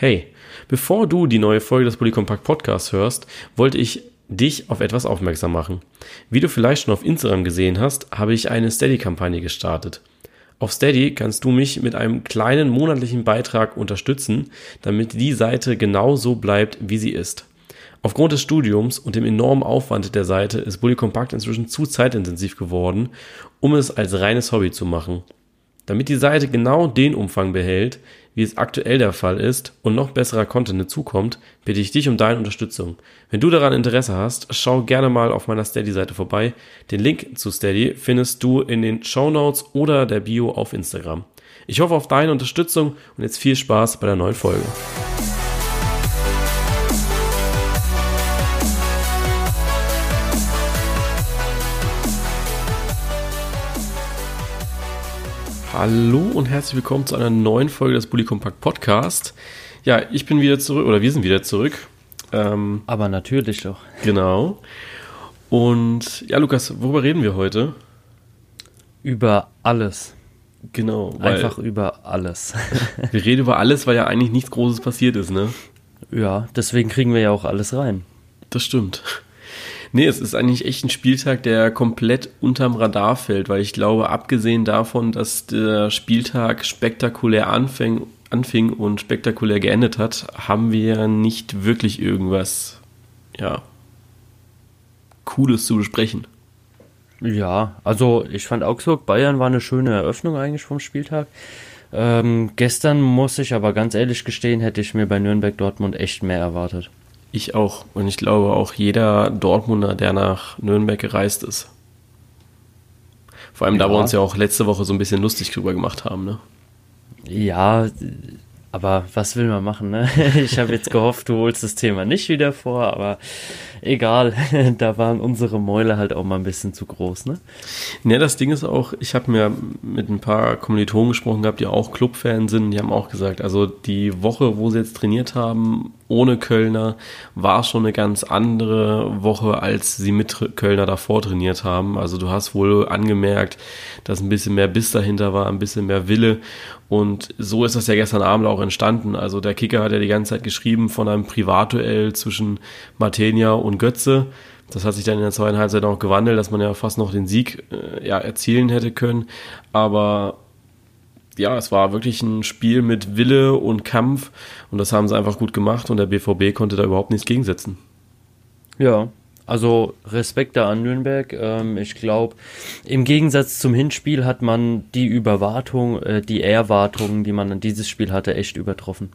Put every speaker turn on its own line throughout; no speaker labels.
Hey, bevor du die neue Folge des Polycompact Podcasts hörst, wollte ich dich auf etwas aufmerksam machen. Wie du vielleicht schon auf Instagram gesehen hast, habe ich eine Steady-Kampagne gestartet. Auf Steady kannst du mich mit einem kleinen monatlichen Beitrag unterstützen, damit die Seite genau so bleibt, wie sie ist. Aufgrund des Studiums und dem enormen Aufwand der Seite ist Bully Compact inzwischen zu zeitintensiv geworden, um es als reines Hobby zu machen. Damit die Seite genau den Umfang behält, wie es aktuell der Fall ist und noch besserer Content hinzukommt, bitte ich dich um deine Unterstützung. Wenn du daran Interesse hast, schau gerne mal auf meiner Steady-Seite vorbei. Den Link zu Steady findest du in den Show Notes oder der Bio auf Instagram. Ich hoffe auf deine Unterstützung und jetzt viel Spaß bei der neuen Folge. Hallo und herzlich willkommen zu einer neuen Folge des Bully Compact Podcast. Ja, ich bin wieder zurück, oder wir sind wieder zurück.
Ähm, Aber natürlich doch.
Genau. Und ja, Lukas, worüber reden wir heute?
Über alles.
Genau.
Einfach über alles.
wir reden über alles, weil ja eigentlich nichts Großes passiert ist, ne?
Ja, deswegen kriegen wir ja auch alles rein.
Das stimmt. Nee, es ist eigentlich echt ein Spieltag, der komplett unterm Radar fällt, weil ich glaube, abgesehen davon, dass der Spieltag spektakulär anfing, anfing und spektakulär geendet hat, haben wir nicht wirklich irgendwas, ja, Cooles zu besprechen.
Ja, also ich fand Augsburg Bayern war eine schöne Eröffnung eigentlich vom Spieltag. Ähm, gestern muss ich aber ganz ehrlich gestehen, hätte ich mir bei Nürnberg Dortmund echt mehr erwartet.
Ich auch. Und ich glaube auch jeder Dortmunder, der nach Nürnberg gereist ist. Vor allem, ja. da wir uns ja auch letzte Woche so ein bisschen lustig drüber gemacht haben, ne?
Ja, aber was will man machen, ne? Ich habe jetzt gehofft, du holst das Thema nicht wieder vor, aber egal, da waren unsere Mäule halt auch mal ein bisschen zu groß, ne?
Ne, das Ding ist auch, ich habe mir mit ein paar Kommilitonen gesprochen gehabt, die auch Clubfans sind, die haben auch gesagt, also die Woche, wo sie jetzt trainiert haben, ohne Kölner, war schon eine ganz andere Woche, als sie mit Kölner davor trainiert haben. Also du hast wohl angemerkt, dass ein bisschen mehr Biss dahinter war, ein bisschen mehr Wille und so ist das ja gestern Abend auch entstanden. Also der Kicker hat ja die ganze Zeit geschrieben von einem Privatduell zwischen Martenia und Götze. Das hat sich dann in der zweiten Halbzeit auch gewandelt, dass man ja fast noch den Sieg äh, ja, erzielen hätte können. Aber ja, es war wirklich ein Spiel mit Wille und Kampf und das haben sie einfach gut gemacht und der BVB konnte da überhaupt nichts gegensetzen.
Ja, also Respekt da an Nürnberg. Ähm, ich glaube, im Gegensatz zum Hinspiel hat man die Überwartung, äh, die Erwartungen, die man an dieses Spiel hatte, echt übertroffen.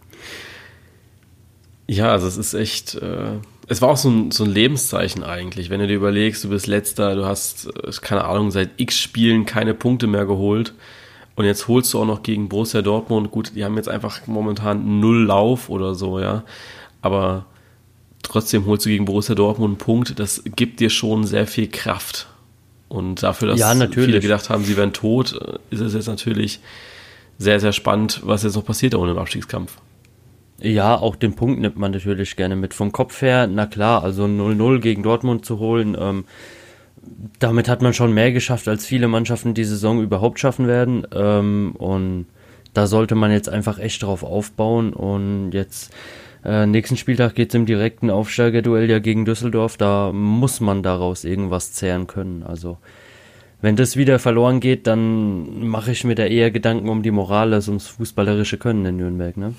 Ja, also es ist echt, äh, es war auch so ein, so ein Lebenszeichen eigentlich, wenn du dir überlegst, du bist letzter, du hast, äh, keine Ahnung, seit x Spielen keine Punkte mehr geholt. Und jetzt holst du auch noch gegen Borussia Dortmund. Gut, die haben jetzt einfach momentan null Lauf oder so, ja. Aber trotzdem holst du gegen Borussia Dortmund einen Punkt, das gibt dir schon sehr viel Kraft. Und dafür, dass
ja,
viele gedacht haben, sie wären tot, ist es jetzt natürlich sehr, sehr spannend, was jetzt noch passiert ohne im Abstiegskampf.
Ja, auch den Punkt nimmt man natürlich gerne mit. Vom Kopf her, na klar, also 0-0 gegen Dortmund zu holen, ähm, damit hat man schon mehr geschafft, als viele Mannschaften die Saison überhaupt schaffen werden. Ähm, und da sollte man jetzt einfach echt drauf aufbauen und jetzt äh, nächsten Spieltag geht es im direkten Aufsteigerduell ja gegen Düsseldorf. Da muss man daraus irgendwas zehren können. Also wenn das wieder verloren geht, dann mache ich mir da eher Gedanken um die Moral als ums fußballerische Können in Nürnberg. Ne?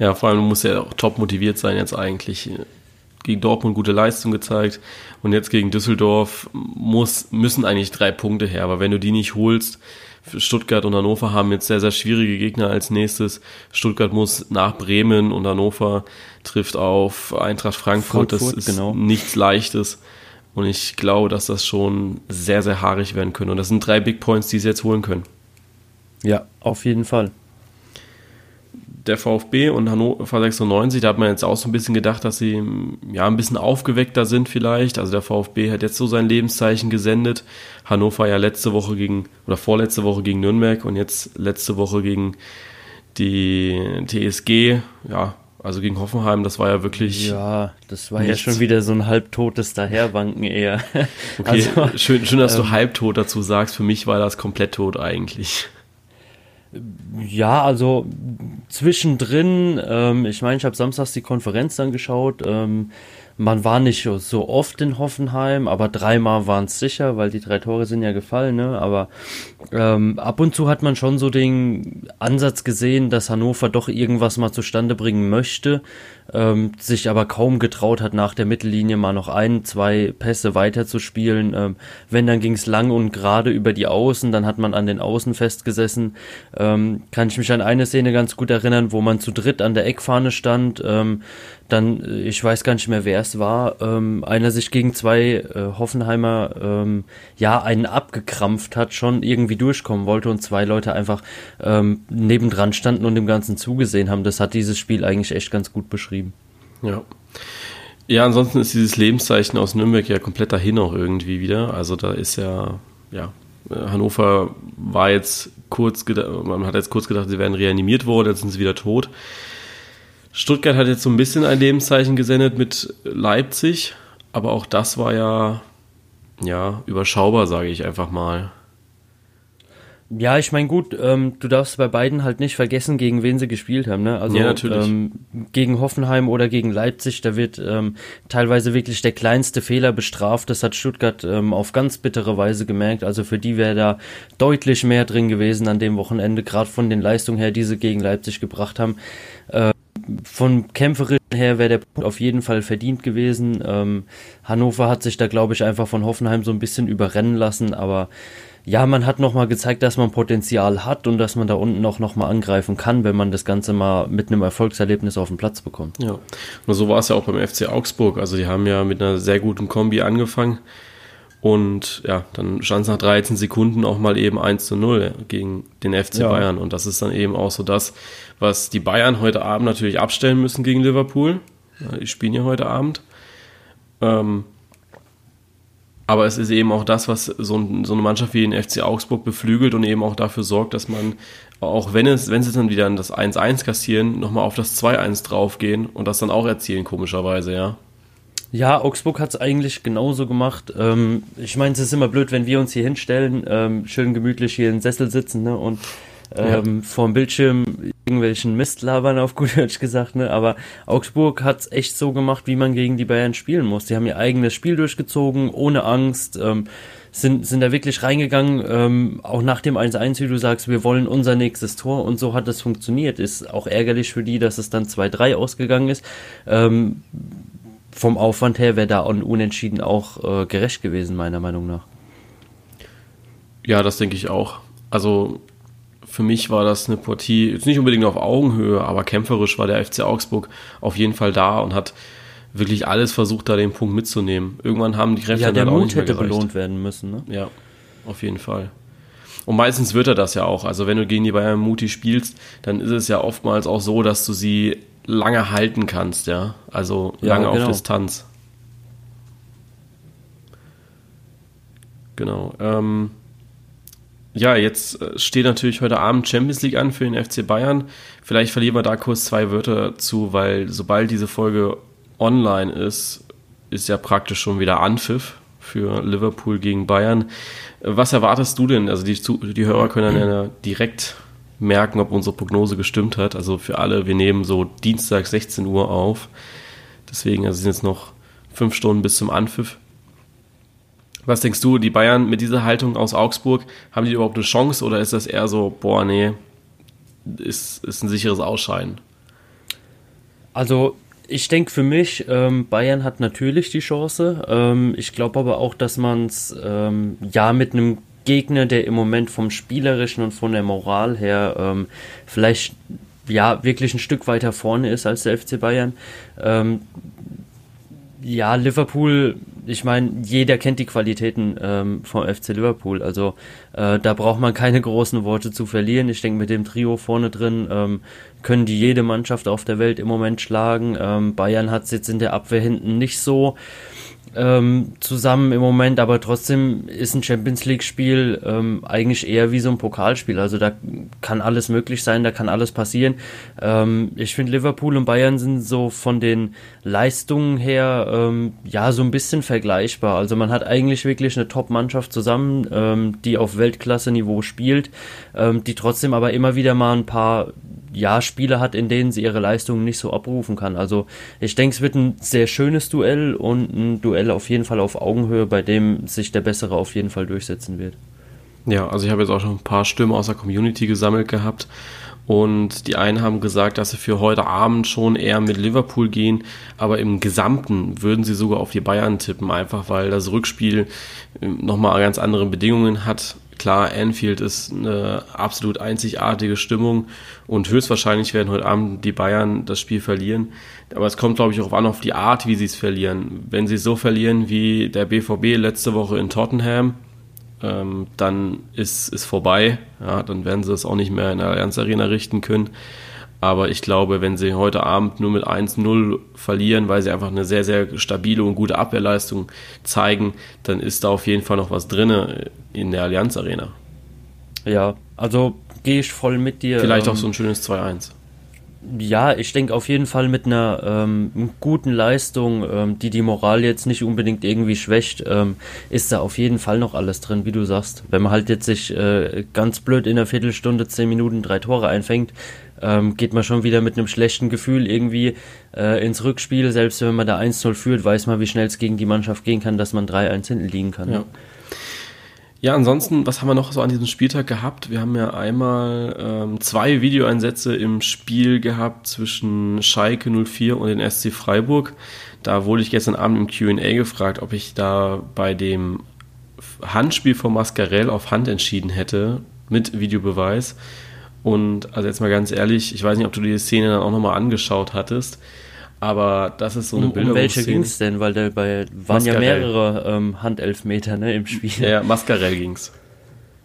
Ja, vor allem du musst ja auch top motiviert sein jetzt eigentlich. Gegen Dortmund gute Leistung gezeigt und jetzt gegen Düsseldorf muss, müssen eigentlich drei Punkte her, aber wenn du die nicht holst, Stuttgart und Hannover haben jetzt sehr, sehr schwierige Gegner als nächstes. Stuttgart muss nach Bremen und Hannover trifft auf Eintracht Frankfurt. Frankfurt das ist genau. nichts Leichtes. Und ich glaube, dass das schon sehr, sehr haarig werden können. Und das sind drei Big Points, die sie jetzt holen können.
Ja, auf jeden Fall
der VfB und Hannover 96, da hat man jetzt auch so ein bisschen gedacht, dass sie ja ein bisschen aufgeweckter sind vielleicht. Also der VfB hat jetzt so sein Lebenszeichen gesendet. Hannover ja letzte Woche gegen oder vorletzte Woche gegen Nürnberg und jetzt letzte Woche gegen die TSG. Ja, also gegen Hoffenheim, das war ja wirklich.
Ja, das war nichts. ja schon wieder so ein halbtotes Daherwanken eher.
Okay, also, schön, schön, dass ähm, du halbtot dazu sagst. Für mich war das komplett tot eigentlich.
Ja, also zwischendrin, ähm, ich meine, ich habe samstags die Konferenz dann geschaut. Ähm, man war nicht so oft in Hoffenheim, aber dreimal waren es sicher, weil die drei Tore sind ja gefallen. Ne? Aber ähm, ab und zu hat man schon so den Ansatz gesehen, dass Hannover doch irgendwas mal zustande bringen möchte ähm, sich aber kaum getraut hat, nach der Mittellinie mal noch ein, zwei Pässe weiterzuspielen. Ähm, wenn, dann ging es lang und gerade über die Außen, dann hat man an den Außen festgesessen. Ähm, kann ich mich an eine Szene ganz gut erinnern, wo man zu dritt an der Eckfahne stand. Ähm, dann, äh, ich weiß gar nicht mehr, wer es war, ähm, einer sich gegen zwei äh, Hoffenheimer, ähm, ja, einen abgekrampft hat, schon irgendwie durchkommen wollte und zwei Leute einfach ähm, nebendran standen und dem Ganzen zugesehen haben. Das hat dieses Spiel eigentlich echt ganz gut beschrieben geschrieben.
Ja. Ja, ansonsten ist dieses Lebenszeichen aus Nürnberg ja komplett dahin auch irgendwie wieder. Also da ist ja, ja, Hannover war jetzt kurz gedacht, man hat jetzt kurz gedacht, sie werden reanimiert worden, jetzt sind sie wieder tot. Stuttgart hat jetzt so ein bisschen ein Lebenszeichen gesendet mit Leipzig, aber auch das war ja, ja, überschaubar, sage ich einfach mal.
Ja, ich meine, gut, ähm, du darfst bei beiden halt nicht vergessen, gegen wen sie gespielt haben. Ne? Also
ja, natürlich.
Ähm, gegen Hoffenheim oder gegen Leipzig, da wird ähm, teilweise wirklich der kleinste Fehler bestraft. Das hat Stuttgart ähm, auf ganz bittere Weise gemerkt. Also für die wäre da deutlich mehr drin gewesen an dem Wochenende, gerade von den Leistungen her, die sie gegen Leipzig gebracht haben. Äh, von kämpferischen her wäre der Punkt auf jeden Fall verdient gewesen. Ähm, Hannover hat sich da, glaube ich, einfach von Hoffenheim so ein bisschen überrennen lassen, aber ja, man hat nochmal gezeigt, dass man Potenzial hat und dass man da unten auch nochmal angreifen kann, wenn man das Ganze mal mit einem Erfolgserlebnis auf den Platz bekommt.
Ja, und so war es ja auch beim FC Augsburg. Also die haben ja mit einer sehr guten Kombi angefangen und ja, dann stand es nach 13 Sekunden auch mal eben 1 zu 0 gegen den FC ja. Bayern. Und das ist dann eben auch so das, was die Bayern heute Abend natürlich abstellen müssen gegen Liverpool. Die spielen ja heute Abend. Ähm, aber es ist eben auch das, was so, ein, so, eine Mannschaft wie den FC Augsburg beflügelt und eben auch dafür sorgt, dass man, auch wenn es, wenn sie dann wieder das 1-1 kassieren, nochmal auf das 2-1 draufgehen und das dann auch erzielen, komischerweise, ja.
Ja, Augsburg hat es eigentlich genauso gemacht. Ähm, ich meine, es ist immer blöd, wenn wir uns hier hinstellen, ähm, schön gemütlich hier im Sessel sitzen ne, und ähm, ja. vorm Bildschirm irgendwelchen Mist labern, auf gut Deutsch gesagt, ne? Aber Augsburg hat's echt so gemacht, wie man gegen die Bayern spielen muss. Die haben ihr eigenes Spiel durchgezogen, ohne Angst, ähm, sind, sind da wirklich reingegangen, ähm, auch nach dem 1-1, wie du sagst, wir wollen unser nächstes Tor und so hat es funktioniert. Ist auch ärgerlich für die, dass es dann 2-3 ausgegangen ist. Ähm, vom Aufwand her wäre da un unentschieden auch äh, gerecht gewesen, meiner Meinung nach.
Ja, das denke ich auch. Also für mich war das eine Partie, jetzt nicht unbedingt auf Augenhöhe, aber kämpferisch war der FC Augsburg auf jeden Fall da und hat wirklich alles versucht, da den Punkt mitzunehmen. Irgendwann haben die Kräfte
ja, der Mut hätte gereicht. belohnt werden müssen. Ne?
Ja, auf jeden Fall. Und meistens wird er das ja auch. Also wenn du gegen die Bayern mutig spielst, dann ist es ja oftmals auch so, dass du sie lange halten kannst, ja. Also lange ja, genau. auf Distanz. Genau. Ähm, ja, jetzt äh, steht natürlich heute Abend Champions League an für den FC Bayern. Vielleicht verlieren wir da kurz zwei Wörter zu, weil sobald diese Folge online ist, ist ja praktisch schon wieder Anpfiff für Liverpool gegen Bayern. Was erwartest du denn? Also die, die Hörer können dann ja direkt merken, ob unsere Prognose gestimmt hat. Also für alle, wir nehmen so Dienstag 16 Uhr auf. Deswegen also sind jetzt noch fünf Stunden bis zum Anpfiff. Was denkst du, die Bayern mit dieser Haltung aus Augsburg, haben die überhaupt eine Chance oder ist das eher so, boah, nee, ist, ist ein sicheres Ausscheiden?
Also, ich denke für mich, ähm, Bayern hat natürlich die Chance. Ähm, ich glaube aber auch, dass man es ähm, ja mit einem Gegner, der im Moment vom Spielerischen und von der Moral her ähm, vielleicht ja wirklich ein Stück weiter vorne ist als der FC Bayern. Ähm, ja, Liverpool ich meine, jeder kennt die Qualitäten ähm, vom FC Liverpool. Also äh, da braucht man keine großen Worte zu verlieren. Ich denke, mit dem Trio vorne drin ähm, können die jede Mannschaft auf der Welt im Moment schlagen. Ähm, Bayern hat es jetzt in der Abwehr hinten nicht so. Ähm, zusammen im Moment, aber trotzdem ist ein Champions League-Spiel ähm, eigentlich eher wie so ein Pokalspiel. Also da kann alles möglich sein, da kann alles passieren. Ähm, ich finde, Liverpool und Bayern sind so von den Leistungen her ähm, ja so ein bisschen vergleichbar. Also man hat eigentlich wirklich eine Top-Mannschaft zusammen, ähm, die auf Weltklasse-Niveau spielt, ähm, die trotzdem aber immer wieder mal ein paar ja, Spiele hat, in denen sie ihre Leistungen nicht so abrufen kann. Also ich denke, es wird ein sehr schönes Duell und ein Duell auf jeden Fall auf Augenhöhe, bei dem sich der Bessere auf jeden Fall durchsetzen wird.
Ja, also ich habe jetzt auch schon ein paar Stimmen aus der Community gesammelt gehabt und die einen haben gesagt, dass sie für heute Abend schon eher mit Liverpool gehen, aber im Gesamten würden sie sogar auf die Bayern tippen, einfach weil das Rückspiel ähm, nochmal ganz andere Bedingungen hat Klar, Anfield ist eine absolut einzigartige Stimmung und höchstwahrscheinlich werden heute Abend die Bayern das Spiel verlieren. Aber es kommt, glaube ich, auch an auf die Art, wie sie es verlieren. Wenn sie so verlieren wie der BVB letzte Woche in Tottenham, ähm, dann ist es vorbei. Ja, dann werden sie es auch nicht mehr in der Allianz Arena richten können. Aber ich glaube, wenn sie heute Abend nur mit 1-0 verlieren, weil sie einfach eine sehr, sehr stabile und gute Abwehrleistung zeigen, dann ist da auf jeden Fall noch was drin in der Allianz Arena.
Ja, also gehe ich voll mit dir.
Vielleicht auch ähm, so ein schönes 2-1.
Ja, ich denke auf jeden Fall mit einer ähm, guten Leistung, ähm, die die Moral jetzt nicht unbedingt irgendwie schwächt, ähm, ist da auf jeden Fall noch alles drin, wie du sagst. Wenn man halt jetzt sich äh, ganz blöd in einer Viertelstunde, zehn Minuten drei Tore einfängt, ähm, geht man schon wieder mit einem schlechten Gefühl irgendwie äh, ins Rückspiel. Selbst wenn man da 1-0 führt, weiß man, wie schnell es gegen die Mannschaft gehen kann, dass man 3-1 hinten liegen kann.
Ja. Ja, ansonsten, was haben wir noch so an diesem Spieltag gehabt? Wir haben ja einmal ähm, zwei Videoeinsätze im Spiel gehabt zwischen Schalke 04 und den SC Freiburg. Da wurde ich gestern Abend im QA gefragt, ob ich da bei dem Handspiel von Mascarell auf Hand entschieden hätte, mit Videobeweis. Und also jetzt mal ganz ehrlich, ich weiß nicht, ob du die Szene dann auch nochmal angeschaut hattest, aber das ist so eine
um,
Bilder.
Um welche ging es denn? Weil da bei, waren Mascarell. ja mehrere ähm, Handelfmeter ne, im Spiel.
Ja, Mascarell ging's.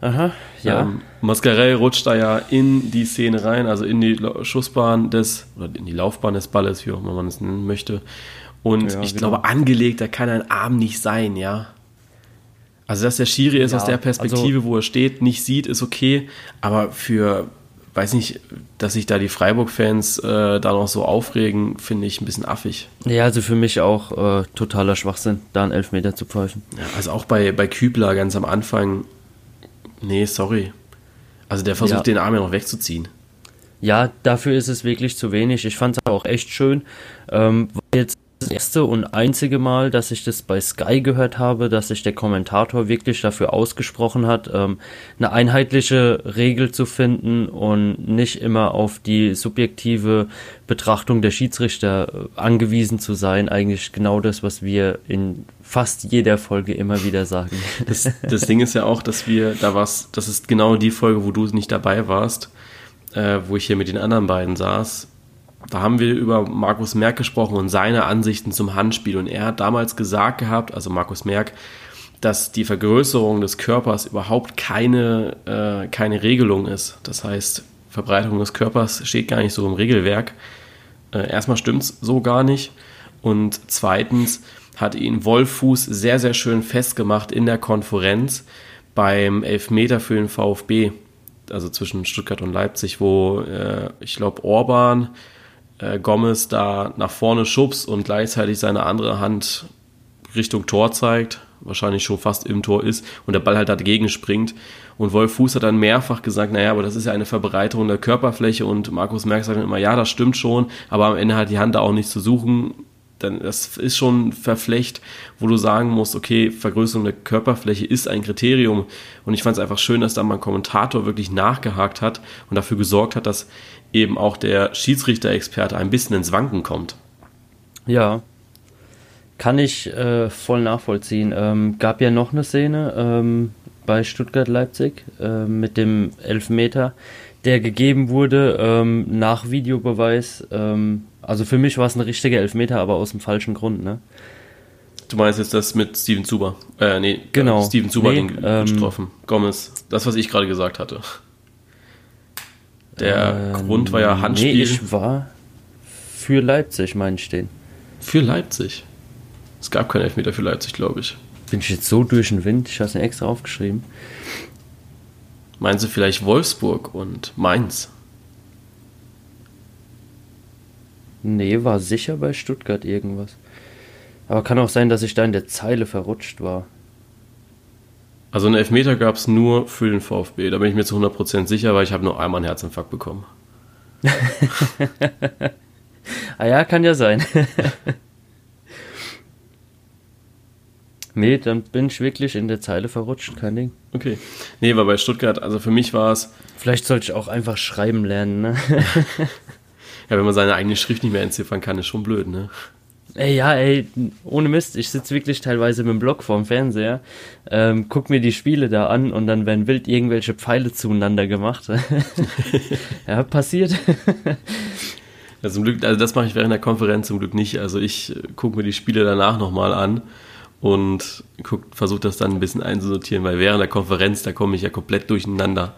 Aha, ja.
Ähm, Mascarell rutscht da ja in die Szene rein, also in die Schussbahn des, oder in die Laufbahn des Balles, wie auch immer man es nennen möchte. Und ja, ich genau. glaube, angelegt, da kann ein Arm nicht sein, ja. Also, dass der Schiri ist ja, aus der Perspektive, also, wo er steht, nicht sieht, ist okay. Aber für weiß nicht, dass sich da die Freiburg-Fans äh, da noch so aufregen, finde ich ein bisschen affig.
Ja, also für mich auch äh, totaler Schwachsinn, da einen Elfmeter zu pfeifen.
Ja, also auch bei, bei Kübler ganz am Anfang, nee, sorry. Also der versucht ja. den Arm ja noch wegzuziehen.
Ja, dafür ist es wirklich zu wenig. Ich fand es auch echt schön. Ähm, jetzt das erste und einzige Mal, dass ich das bei Sky gehört habe, dass sich der Kommentator wirklich dafür ausgesprochen hat, ähm, eine einheitliche Regel zu finden und nicht immer auf die subjektive Betrachtung der Schiedsrichter äh, angewiesen zu sein. Eigentlich genau das, was wir in fast jeder Folge immer wieder sagen.
Das, das Ding ist ja auch, dass wir da was, das ist genau die Folge, wo du nicht dabei warst, äh, wo ich hier mit den anderen beiden saß da haben wir über Markus Merck gesprochen und seine Ansichten zum Handspiel. Und er hat damals gesagt gehabt, also Markus Merck, dass die Vergrößerung des Körpers überhaupt keine, äh, keine Regelung ist. Das heißt, Verbreitung des Körpers steht gar nicht so im Regelwerk. Äh, erstmal stimmt es so gar nicht. Und zweitens hat ihn Wolfuß sehr, sehr schön festgemacht in der Konferenz beim Elfmeter für den VfB, also zwischen Stuttgart und Leipzig, wo äh, ich glaube Orban äh, Gomez da nach vorne schubst und gleichzeitig seine andere Hand Richtung Tor zeigt, wahrscheinlich schon fast im Tor ist und der Ball halt dagegen springt. Und Wolf Fuß hat dann mehrfach gesagt, naja, aber das ist ja eine Verbreiterung der Körperfläche und Markus Merck sagt dann immer, ja, das stimmt schon, aber am Ende hat die Hand da auch nichts zu suchen. Dann, das ist schon verflecht, wo du sagen musst, okay, Vergrößerung der Körperfläche ist ein Kriterium. Und ich fand es einfach schön, dass da mal ein Kommentator wirklich nachgehakt hat und dafür gesorgt hat, dass eben auch der Schiedsrichter-Experte ein bisschen ins Wanken kommt.
Ja, kann ich äh, voll nachvollziehen. Ähm, gab ja noch eine Szene ähm, bei Stuttgart-Leipzig äh, mit dem Elfmeter, der gegeben wurde ähm, nach Videobeweis. Ähm, also für mich war es ein richtiger Elfmeter, aber aus dem falschen Grund. Ne?
Du meinst jetzt das mit Steven Zuber? Äh, nee,
genau.
Steven Zuber nee, den ähm, getroffen. Gomez, das, was ich gerade gesagt hatte. Der ähm, Grund war ja Handspiel.
Nee, ich war für Leipzig, meine ich den.
Für Leipzig? Es gab keinen Elfmeter für Leipzig, glaube ich.
Bin ich jetzt so durch den Wind? Ich habe es mir extra aufgeschrieben.
Meinen Sie vielleicht Wolfsburg und Mainz?
Nee, war sicher bei Stuttgart irgendwas. Aber kann auch sein, dass ich da in der Zeile verrutscht war.
Also einen Elfmeter gab es nur für den VfB. Da bin ich mir zu 100% sicher, weil ich habe nur einmal einen Herzinfarkt bekommen.
ah ja, kann ja sein. nee, dann bin ich wirklich in der Zeile verrutscht, kein Ding.
Okay. Nee, war bei Stuttgart, also für mich war es.
Vielleicht sollte ich auch einfach schreiben lernen, ne?
ja, wenn man seine eigene Schrift nicht mehr entziffern kann, ist schon blöd, ne?
Ey, ja, ey, ohne Mist, ich sitze wirklich teilweise mit dem Block vorm Fernseher, ähm, guck mir die Spiele da an und dann werden wild irgendwelche Pfeile zueinander gemacht. ja, passiert.
ja, zum Glück, also das mache ich während der Konferenz zum Glück nicht. Also ich äh, gucke mir die Spiele danach nochmal an und versuche das dann ein bisschen einzusortieren, weil während der Konferenz, da komme ich ja komplett durcheinander.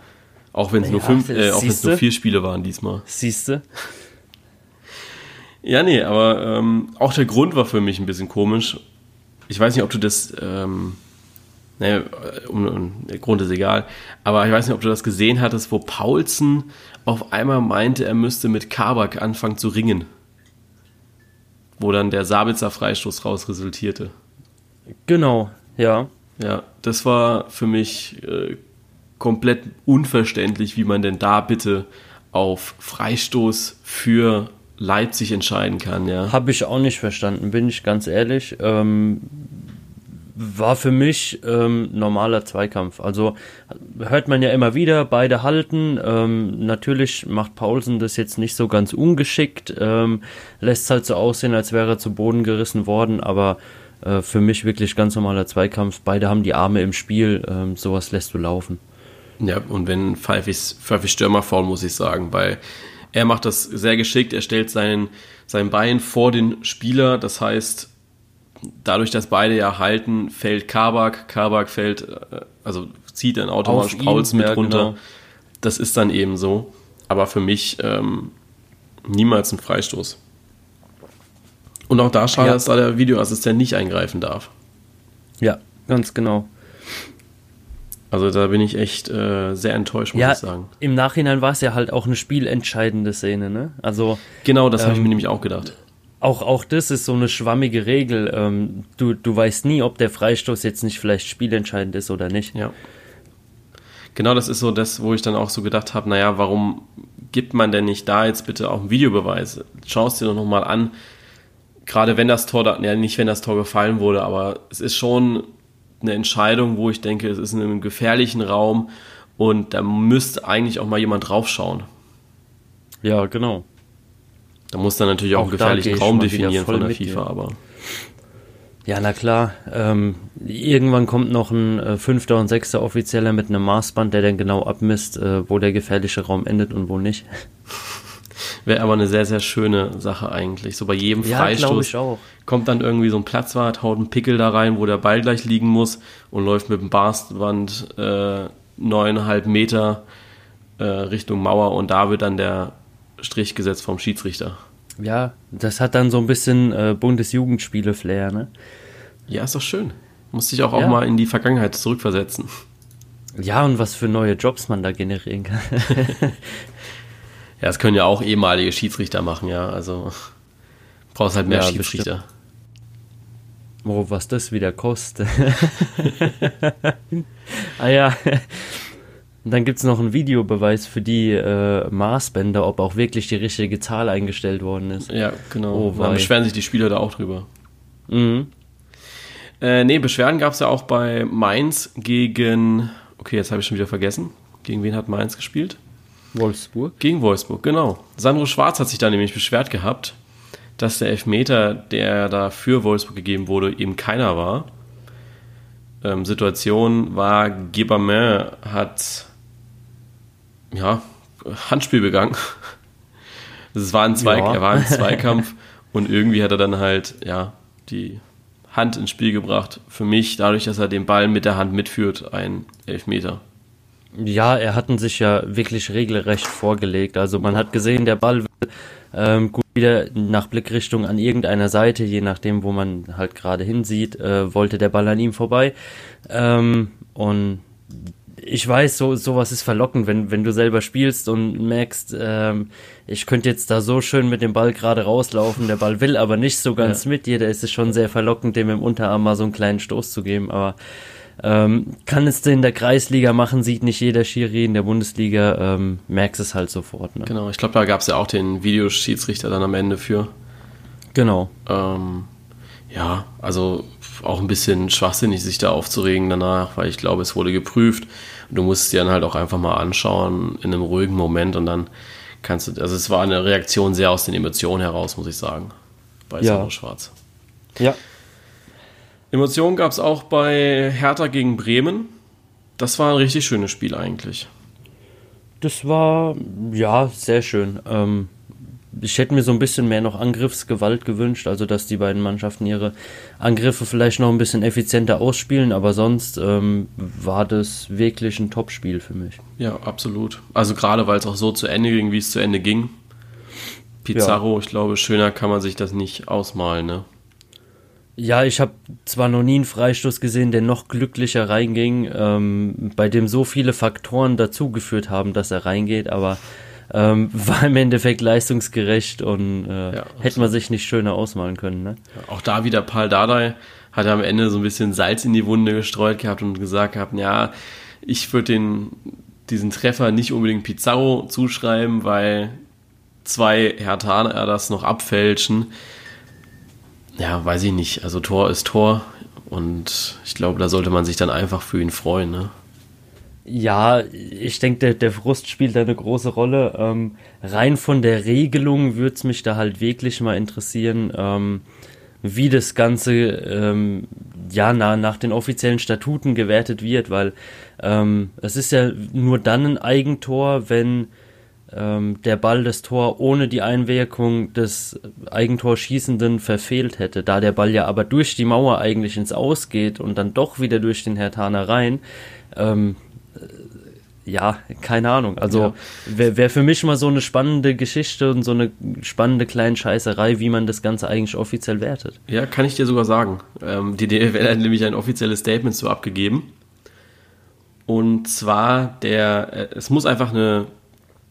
Auch wenn es ja, nur fünf, äh, auch wenn es nur vier Spiele waren diesmal.
Siehst du?
Ja, nee, aber ähm, auch der Grund war für mich ein bisschen komisch. Ich weiß nicht, ob du das, ähm, ne, um, um, der Grund ist egal, aber ich weiß nicht, ob du das gesehen hattest, wo Paulsen auf einmal meinte, er müsste mit Kabak anfangen zu ringen. Wo dann der Sabitzer Freistoß raus resultierte.
Genau, ja.
Ja, das war für mich äh, komplett unverständlich, wie man denn da bitte auf Freistoß für Leipzig entscheiden kann, ja.
Habe ich auch nicht verstanden, bin ich ganz ehrlich. Ähm, war für mich ähm, normaler Zweikampf. Also hört man ja immer wieder, beide halten. Ähm, natürlich macht Paulsen das jetzt nicht so ganz ungeschickt, ähm, lässt es halt so aussehen, als wäre er zu Boden gerissen worden, aber äh, für mich wirklich ganz normaler Zweikampf. Beide haben die Arme im Spiel, ähm, sowas lässt du laufen.
Ja, und wenn Pfeifis, Pfeifis Stürmer faul, muss ich sagen, weil er macht das sehr geschickt. Er stellt sein, sein Bein vor den Spieler. Das heißt, dadurch, dass beide ja halten, fällt Kabak. Kabak fällt, äh, also zieht dann automatisch Pauls mit runter. Genau. Das ist dann eben so. Aber für mich ähm, niemals ein Freistoß. Und auch da schade, ja. dass da der Videoassistent nicht eingreifen darf.
Ja, ganz genau.
Also da bin ich echt äh, sehr enttäuscht, muss
ja,
ich sagen.
Im Nachhinein war es ja halt auch eine spielentscheidende Szene, ne? Also
genau, das ähm, habe ich mir nämlich auch gedacht.
Auch, auch das ist so eine schwammige Regel. Ähm, du, du weißt nie, ob der Freistoß jetzt nicht vielleicht spielentscheidend ist oder nicht.
Ja. Genau, das ist so das, wo ich dann auch so gedacht habe, naja, warum gibt man denn nicht da jetzt bitte auch einen Videobeweis? Schau es dir doch nochmal an. Gerade wenn das Tor, da, ja nicht wenn das Tor gefallen wurde, aber es ist schon eine Entscheidung, wo ich denke, es ist in einem gefährlichen Raum und da müsste eigentlich auch mal jemand draufschauen.
Ja, genau.
Da muss dann natürlich auch, auch einen gefährlichen Raum definieren von der FIFA, dir. aber.
Ja, na klar. Ähm, irgendwann kommt noch ein äh, fünfter und sechster Offizieller mit einem Maßband, der dann genau abmisst, äh, wo der gefährliche Raum endet und wo nicht.
Wäre aber eine sehr, sehr schöne Sache eigentlich. So bei jedem ja, Freistoß kommt dann irgendwie so ein Platzwart, haut einen Pickel da rein, wo der Ball gleich liegen muss und läuft mit dem Barstwand äh, neuneinhalb äh, Meter äh, Richtung Mauer und da wird dann der Strich gesetzt vom Schiedsrichter.
Ja, das hat dann so ein bisschen äh, Bundesjugendspiele-Flair, ne?
Ja, ist doch schön. Muss sich auch, ja. auch mal in die Vergangenheit zurückversetzen.
Ja, und was für neue Jobs man da generieren kann.
Ja, das können ja auch ehemalige Schiedsrichter machen, ja. Also brauchst halt mehr ja, Schiedsrichter.
Oh, was das wieder kostet. ah ja. Und dann gibt es noch einen Videobeweis für die äh, Maßbänder, ob auch wirklich die richtige Zahl eingestellt worden ist.
Ja, genau. Oh, dann beschweren sich die Spieler da auch drüber. Mhm. Äh, nee, Beschwerden gab es ja auch bei Mainz gegen. Okay, jetzt habe ich schon wieder vergessen. Gegen wen hat Mainz gespielt?
Wolfsburg?
Gegen Wolfsburg, genau. Sandro Schwarz hat sich da nämlich beschwert gehabt, dass der Elfmeter, der da für Wolfsburg gegeben wurde, eben keiner war. Ähm, Situation war, Gebermain hat ja, Handspiel begangen. Es war ein, Zweik ja. er war ein Zweikampf und irgendwie hat er dann halt ja, die Hand ins Spiel gebracht. Für mich, dadurch, dass er den Ball mit der Hand mitführt, ein Elfmeter.
Ja, er hatten sich ja wirklich regelrecht vorgelegt. Also man hat gesehen, der Ball will ähm, gut wieder nach Blickrichtung an irgendeiner Seite, je nachdem, wo man halt gerade hinsieht, äh, wollte der Ball an ihm vorbei. Ähm, und ich weiß, so sowas ist verlockend, wenn wenn du selber spielst und merkst, ähm, ich könnte jetzt da so schön mit dem Ball gerade rauslaufen, der Ball will aber nicht so ganz ja. mit dir, da ist es schon sehr verlockend, dem im Unterarm mal so einen kleinen Stoß zu geben, aber ähm, kann es in der Kreisliga machen, sieht nicht jeder Schiri, in der Bundesliga ähm, merkst es halt sofort. Ne?
Genau, ich glaube, da gab es ja auch den Videoschiedsrichter dann am Ende für.
Genau.
Ähm, ja, also auch ein bisschen schwachsinnig, sich da aufzuregen danach, weil ich glaube, es wurde geprüft. Und du musst es dir dann halt auch einfach mal anschauen in einem ruhigen Moment und dann kannst du, also es war eine Reaktion sehr aus den Emotionen heraus, muss ich sagen,
bei ja.
Schwarz.
Ja,
Emotionen gab es auch bei Hertha gegen Bremen. Das war ein richtig schönes Spiel eigentlich.
Das war, ja, sehr schön. Ähm, ich hätte mir so ein bisschen mehr noch Angriffsgewalt gewünscht, also dass die beiden Mannschaften ihre Angriffe vielleicht noch ein bisschen effizienter ausspielen, aber sonst ähm, war das wirklich ein Top-Spiel für mich.
Ja, absolut. Also gerade weil es auch so zu Ende ging, wie es zu Ende ging. Pizarro, ja. ich glaube, schöner kann man sich das nicht ausmalen, ne?
Ja, ich habe zwar noch nie einen Freistoß gesehen, der noch glücklicher reinging, ähm, bei dem so viele Faktoren dazugeführt haben, dass er reingeht, aber ähm, war im Endeffekt leistungsgerecht und äh, ja, hätte man sich nicht schöner ausmalen können. Ne?
Ja, auch da wieder Paul Dardai hat am Ende so ein bisschen Salz in die Wunde gestreut gehabt und gesagt gehabt, ja, ich würde den diesen Treffer nicht unbedingt Pizarro zuschreiben, weil zwei Hertaner das noch abfälschen ja, weiß ich nicht. Also Tor ist Tor und ich glaube, da sollte man sich dann einfach für ihn freuen. Ne?
Ja, ich denke, der, der Frust spielt da eine große Rolle. Ähm, rein von der Regelung würde es mich da halt wirklich mal interessieren, ähm, wie das Ganze ähm, ja na, nach den offiziellen Statuten gewertet wird, weil ähm, es ist ja nur dann ein Eigentor, wenn ähm, der Ball das Tor ohne die Einwirkung des Eigentorschießenden verfehlt hätte. Da der Ball ja aber durch die Mauer eigentlich ins Aus geht und dann doch wieder durch den Hertaner rein, ähm, äh, ja, keine Ahnung. Also ja. wäre wär für mich mal so eine spannende Geschichte und so eine spannende kleine Scheißerei, wie man das Ganze eigentlich offiziell wertet.
Ja, kann ich dir sogar sagen. Ähm, die DFL hat nämlich ein offizielles Statement so abgegeben. Und zwar der, äh, es muss einfach eine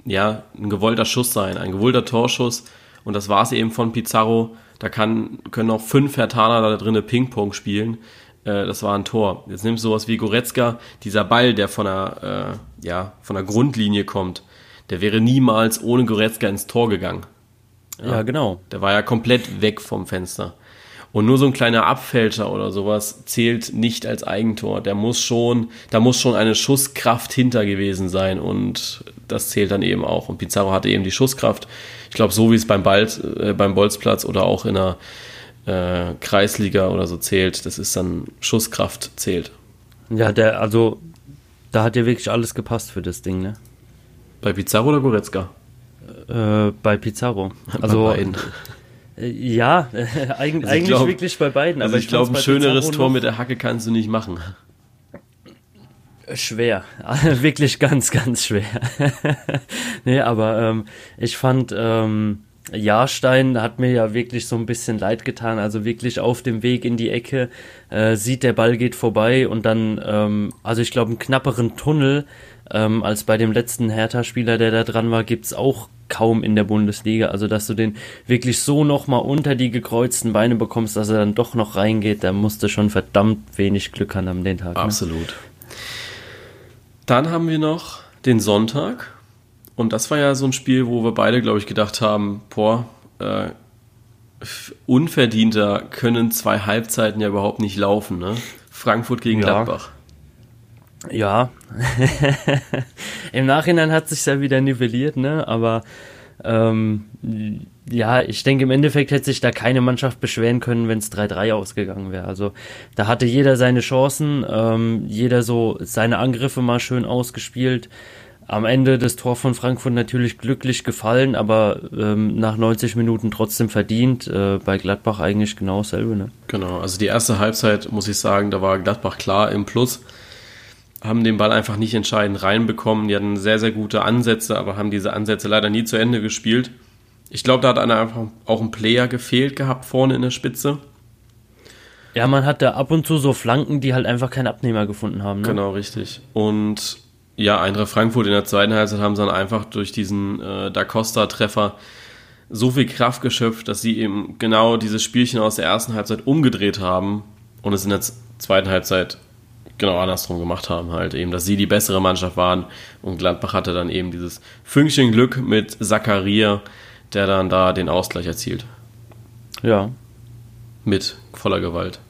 ja, ein gewollter Schuss sein, ein gewollter Torschuss. Und das war es eben von Pizarro. Da kann, können auch fünf Hertaner da drinnen Ping-Pong spielen. Äh, das war ein Tor. Jetzt nimmst du sowas wie Goretzka, dieser Ball, der von der, äh, ja, von der Grundlinie kommt, der wäre niemals ohne Goretzka ins Tor gegangen.
Ja, ja genau.
Der war ja komplett weg vom Fenster. Und nur so ein kleiner Abfälscher oder sowas zählt nicht als Eigentor. Der muss schon, da muss schon eine Schusskraft hinter gewesen sein und das zählt dann eben auch. Und Pizarro hatte eben die Schusskraft. Ich glaube, so wie es beim, Bald, äh, beim Bolzplatz oder auch in der äh, Kreisliga oder so zählt, das ist dann Schusskraft zählt.
Ja, der, also da hat ja wirklich alles gepasst für das Ding, ne?
Bei Pizarro oder Goretzka?
Äh, bei Pizarro. Also, bei beiden. Äh, ja, äh, eigentlich, also eigentlich glaub, wirklich bei beiden.
Also aber ich, glaube, ein schöneres Tor mit der Hacke kannst du nicht machen.
Schwer, wirklich ganz, ganz schwer. nee, aber ähm, ich fand, ähm, Jahrstein hat mir ja wirklich so ein bisschen leid getan. Also wirklich auf dem Weg in die Ecke äh, sieht, der Ball geht vorbei und dann, ähm, also ich glaube, einen knapperen Tunnel ähm, als bei dem letzten Hertha-Spieler, der da dran war, gibt's auch kaum in der Bundesliga. Also, dass du den wirklich so nochmal unter die gekreuzten Beine bekommst, dass er dann doch noch reingeht, da musst du schon verdammt wenig Glück haben am den Tag.
Ne? Dann haben wir noch den Sonntag. Und das war ja so ein Spiel, wo wir beide, glaube ich, gedacht haben, boah, äh, unverdienter können zwei Halbzeiten ja überhaupt nicht laufen, ne? Frankfurt gegen ja. Gladbach.
Ja, im Nachhinein hat sich ja wieder nivelliert, ne? Aber ähm, ja, ich denke, im Endeffekt hätte sich da keine Mannschaft beschweren können, wenn es 3-3 ausgegangen wäre. Also da hatte jeder seine Chancen, ähm, jeder so seine Angriffe mal schön ausgespielt. Am Ende das Tor von Frankfurt natürlich glücklich gefallen, aber ähm, nach 90 Minuten trotzdem verdient. Äh, bei Gladbach eigentlich genau dasselbe. Ne?
Genau, also die erste Halbzeit, muss ich sagen, da war Gladbach klar im Plus haben den Ball einfach nicht entscheidend reinbekommen. Die hatten sehr, sehr gute Ansätze, aber haben diese Ansätze leider nie zu Ende gespielt. Ich glaube, da hat einer einfach auch ein Player gefehlt gehabt vorne in der Spitze.
Ja, man hatte ab und zu so Flanken, die halt einfach keinen Abnehmer gefunden haben. Ne?
Genau, richtig. Und ja, Eintracht Frankfurt in der zweiten Halbzeit haben sie dann einfach durch diesen äh, Da Costa-Treffer so viel Kraft geschöpft, dass sie eben genau dieses Spielchen aus der ersten Halbzeit umgedreht haben und es in der zweiten Halbzeit genau andersrum gemacht haben, halt eben, dass sie die bessere Mannschaft waren und Gladbach hatte dann eben dieses Fünkchen Glück mit Zakaria, der dann da den Ausgleich erzielt.
Ja.
Mit voller Gewalt.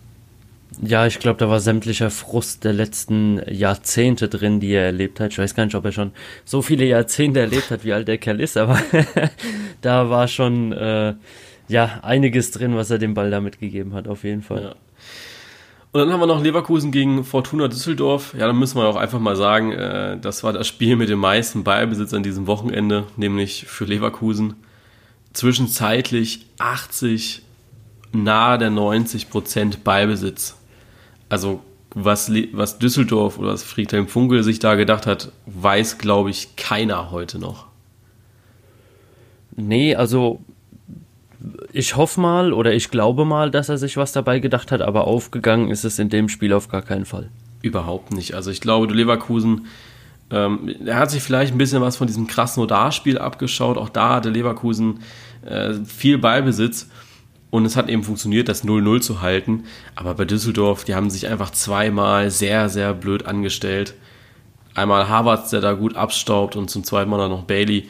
Ja, ich glaube, da war sämtlicher Frust der letzten Jahrzehnte drin, die er erlebt hat. Ich weiß gar nicht, ob er schon so viele Jahrzehnte erlebt hat, wie alt der Kerl ist, aber da war schon äh, ja einiges drin, was er dem Ball da mitgegeben hat, auf jeden Fall. Ja.
Und dann haben wir noch Leverkusen gegen Fortuna Düsseldorf. Ja, dann müssen wir auch einfach mal sagen, äh, das war das Spiel mit dem meisten Ballbesitz an diesem Wochenende, nämlich für Leverkusen. Zwischenzeitlich 80, nahe der 90 Prozent Ballbesitz. Also was, was Düsseldorf oder was Friedhelm Funkel sich da gedacht hat, weiß, glaube ich, keiner heute noch.
Nee, also ich hoffe mal oder ich glaube mal, dass er sich was dabei gedacht hat, aber aufgegangen ist es in dem Spiel auf gar keinen Fall.
Überhaupt nicht. Also ich glaube, Leverkusen, ähm, er hat sich vielleicht ein bisschen was von diesem Krasnodar-Spiel abgeschaut. Auch da hatte Leverkusen äh, viel Ballbesitz und es hat eben funktioniert, das 0-0 zu halten. Aber bei Düsseldorf, die haben sich einfach zweimal sehr, sehr blöd angestellt. Einmal Havertz, der da gut abstaubt und zum zweiten Mal dann noch Bailey.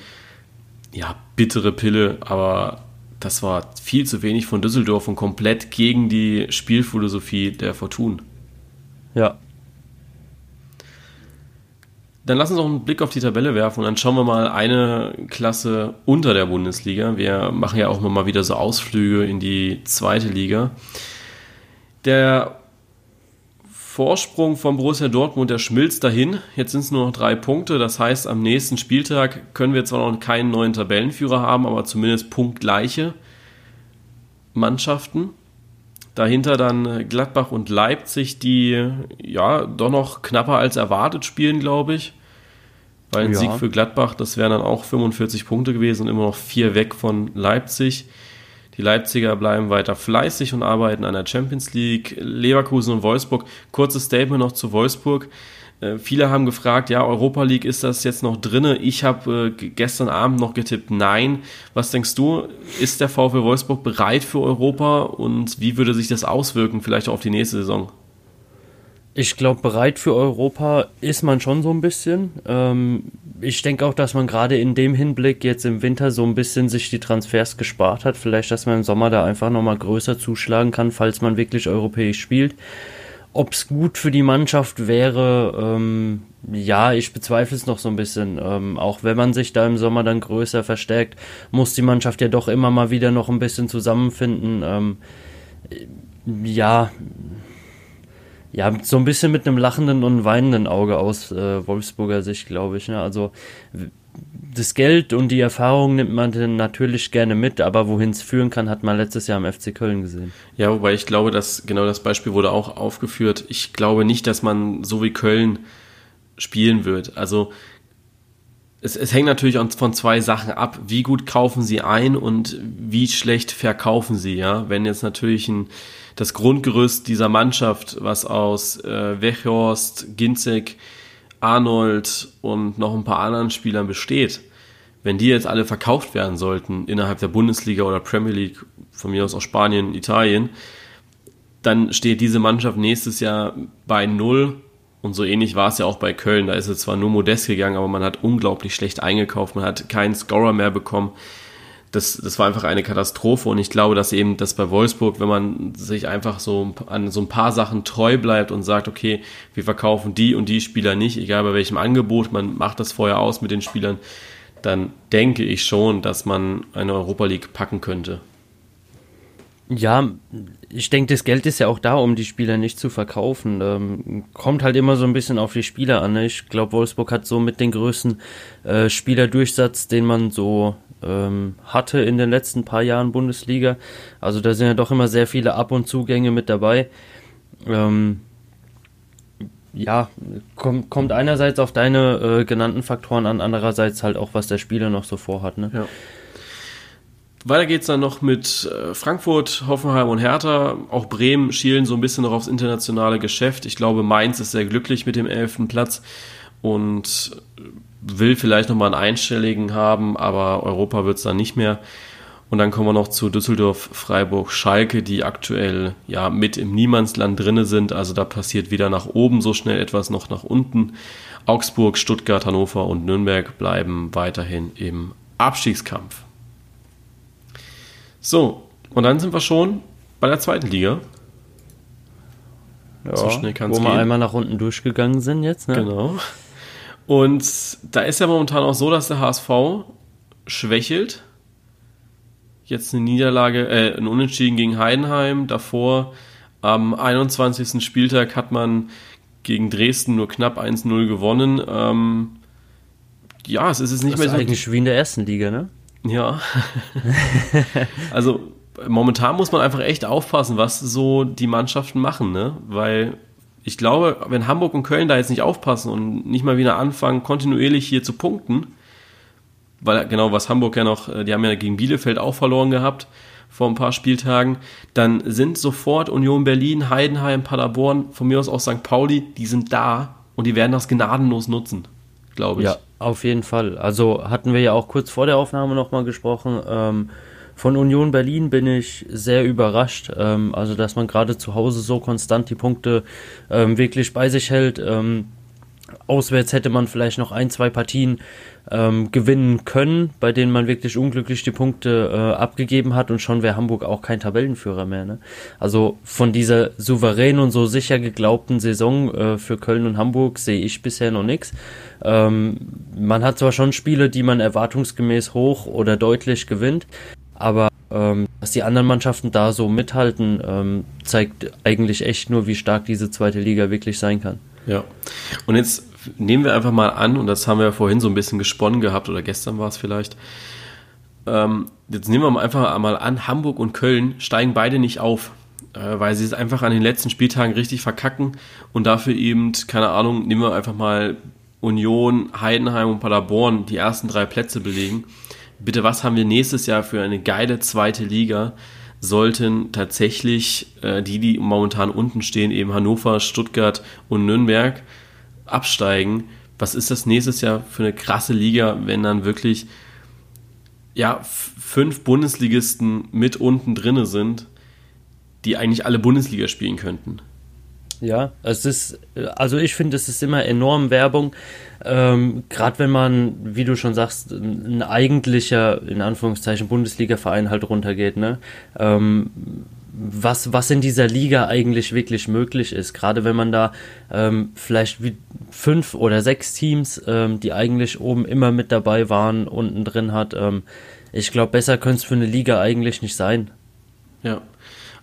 Ja, bittere Pille, aber das war viel zu wenig von Düsseldorf und komplett gegen die Spielphilosophie der Fortun.
Ja,
dann lass uns auch einen Blick auf die Tabelle werfen und dann schauen wir mal eine Klasse unter der Bundesliga. Wir machen ja auch mal wieder so Ausflüge in die zweite Liga. Der Vorsprung von Borussia Dortmund, der schmilzt dahin. Jetzt sind es nur noch drei Punkte. Das heißt, am nächsten Spieltag können wir zwar noch keinen neuen Tabellenführer haben, aber zumindest punktgleiche Mannschaften. Dahinter dann Gladbach und Leipzig, die ja doch noch knapper als erwartet spielen, glaube ich. Weil ein ja. Sieg für Gladbach, das wären dann auch 45 Punkte gewesen und immer noch vier weg von Leipzig. Die Leipziger bleiben weiter fleißig und arbeiten an der Champions League. Leverkusen und Wolfsburg. Kurzes Statement noch zu Wolfsburg. Äh, viele haben gefragt, ja, Europa League, ist das jetzt noch drinne? Ich habe äh, gestern Abend noch getippt, nein. Was denkst du, ist der VfL Wolfsburg bereit für Europa und wie würde sich das auswirken, vielleicht auch auf die nächste Saison?
Ich glaube, bereit für Europa ist man schon so ein bisschen. Ähm, ich denke auch, dass man gerade in dem Hinblick jetzt im Winter so ein bisschen sich die Transfers gespart hat. Vielleicht, dass man im Sommer da einfach nochmal größer zuschlagen kann, falls man wirklich europäisch spielt. Ob es gut für die Mannschaft wäre, ähm, ja, ich bezweifle es noch so ein bisschen. Ähm, auch wenn man sich da im Sommer dann größer verstärkt, muss die Mannschaft ja doch immer mal wieder noch ein bisschen zusammenfinden. Ähm, ja, ja, so ein bisschen mit einem lachenden und weinenden Auge aus äh, Wolfsburger Sicht, glaube ich. Ne? Also das Geld und die Erfahrung nimmt man natürlich gerne mit, aber wohin es führen kann, hat man letztes Jahr am FC Köln gesehen.
Ja, wobei ich glaube, dass genau das Beispiel wurde auch aufgeführt. Ich glaube nicht, dass man so wie Köln spielen wird. Also es, es hängt natürlich von zwei Sachen ab. Wie gut kaufen sie ein und wie schlecht verkaufen sie, ja. Wenn jetzt natürlich ein, das Grundgerüst dieser Mannschaft, was aus äh, Wechhorst, Ginzek, Arnold und noch ein paar anderen Spielern besteht, wenn die jetzt alle verkauft werden sollten innerhalb der Bundesliga oder Premier League, von mir aus auch Spanien, Italien, dann steht diese Mannschaft nächstes Jahr bei Null. Und so ähnlich war es ja auch bei Köln. Da ist es zwar nur modest gegangen, aber man hat unglaublich schlecht eingekauft. Man hat keinen Scorer mehr bekommen das, das war einfach eine Katastrophe und ich glaube, dass eben das bei Wolfsburg, wenn man sich einfach so an so ein paar Sachen treu bleibt und sagt, okay, wir verkaufen die und die Spieler nicht, egal bei welchem Angebot, man macht das vorher aus mit den Spielern, dann denke ich schon, dass man eine Europa League packen könnte.
Ja, ich denke, das Geld ist ja auch da, um die Spieler nicht zu verkaufen. Ähm, kommt halt immer so ein bisschen auf die Spieler an. Ne? Ich glaube, Wolfsburg hat so mit den größten äh, Spielerdurchsatz, den man so ähm, hatte in den letzten paar Jahren Bundesliga. Also da sind ja doch immer sehr viele Ab- und Zugänge mit dabei. Ähm, ja, kommt, kommt einerseits auf deine äh, genannten Faktoren an, andererseits halt auch, was der Spieler noch so vorhat. Ne? Ja.
Weiter geht's dann noch mit äh, Frankfurt, Hoffenheim und Hertha. Auch Bremen schielen so ein bisschen noch aufs internationale Geschäft. Ich glaube, Mainz ist sehr glücklich mit dem elften Platz und will vielleicht nochmal einen einstelligen haben, aber Europa wird's dann nicht mehr. Und dann kommen wir noch zu Düsseldorf, Freiburg, Schalke, die aktuell ja mit im Niemandsland drinne sind. Also da passiert weder nach oben so schnell etwas noch nach unten. Augsburg, Stuttgart, Hannover und Nürnberg bleiben weiterhin im Abstiegskampf. So, und dann sind wir schon bei der zweiten Liga.
Ja, so schnell kann es gehen. Wo wir einmal nach unten durchgegangen sind jetzt. Ne?
Genau. Und da ist ja momentan auch so, dass der HSV schwächelt. Jetzt eine Niederlage, äh, ein Unentschieden gegen Heidenheim. Davor am 21. Spieltag hat man gegen Dresden nur knapp 1-0 gewonnen. Ähm, ja, es ist jetzt nicht
das
mehr
ist so. eigentlich wie in der ersten Liga, ne?
Ja. also momentan muss man einfach echt aufpassen, was so die Mannschaften machen, ne? Weil ich glaube, wenn Hamburg und Köln da jetzt nicht aufpassen und nicht mal wieder anfangen, kontinuierlich hier zu punkten, weil genau was Hamburg ja noch, äh, die haben ja gegen Bielefeld auch verloren gehabt vor ein paar Spieltagen, dann sind sofort Union Berlin, Heidenheim, Paderborn, von mir aus auch St. Pauli, die sind da und die werden das gnadenlos nutzen, glaube ich. Ja,
auf jeden Fall. Also hatten wir ja auch kurz vor der Aufnahme nochmal gesprochen. Ähm, von Union Berlin bin ich sehr überrascht. Ähm, also, dass man gerade zu Hause so konstant die Punkte ähm, wirklich bei sich hält. Ähm, auswärts hätte man vielleicht noch ein, zwei Partien ähm, gewinnen können, bei denen man wirklich unglücklich die Punkte äh, abgegeben hat und schon wäre Hamburg auch kein Tabellenführer mehr. Ne? Also von dieser souverän und so sicher geglaubten Saison äh, für Köln und Hamburg sehe ich bisher noch nichts. Ähm, man hat zwar schon Spiele, die man erwartungsgemäß hoch oder deutlich gewinnt, aber ähm, dass die anderen Mannschaften da so mithalten, ähm, zeigt eigentlich echt nur, wie stark diese zweite Liga wirklich sein kann.
Ja. Und jetzt nehmen wir einfach mal an, und das haben wir ja vorhin so ein bisschen gesponnen gehabt, oder gestern war es vielleicht. Ähm, jetzt nehmen wir einfach mal an, Hamburg und Köln steigen beide nicht auf, äh, weil sie es einfach an den letzten Spieltagen richtig verkacken und dafür eben, keine Ahnung, nehmen wir einfach mal Union, Heidenheim und Paderborn die ersten drei Plätze belegen. Bitte, was haben wir nächstes Jahr für eine geile zweite Liga? Sollten tatsächlich äh, die, die momentan unten stehen, eben Hannover, Stuttgart und Nürnberg, absteigen, was ist das nächstes Jahr für eine krasse Liga, wenn dann wirklich ja, fünf Bundesligisten mit unten drinne sind, die eigentlich alle Bundesliga spielen könnten.
Ja, es ist, also ich finde, es ist immer enorm Werbung. Ähm, Gerade wenn man, wie du schon sagst, ein eigentlicher, in Anführungszeichen, Bundesliga-Verein halt runtergeht, ne? Ähm, was, was in dieser Liga eigentlich wirklich möglich ist. Gerade wenn man da ähm, vielleicht wie fünf oder sechs Teams, ähm, die eigentlich oben immer mit dabei waren, unten drin hat. Ähm, ich glaube, besser könnte es für eine Liga eigentlich nicht sein.
Ja,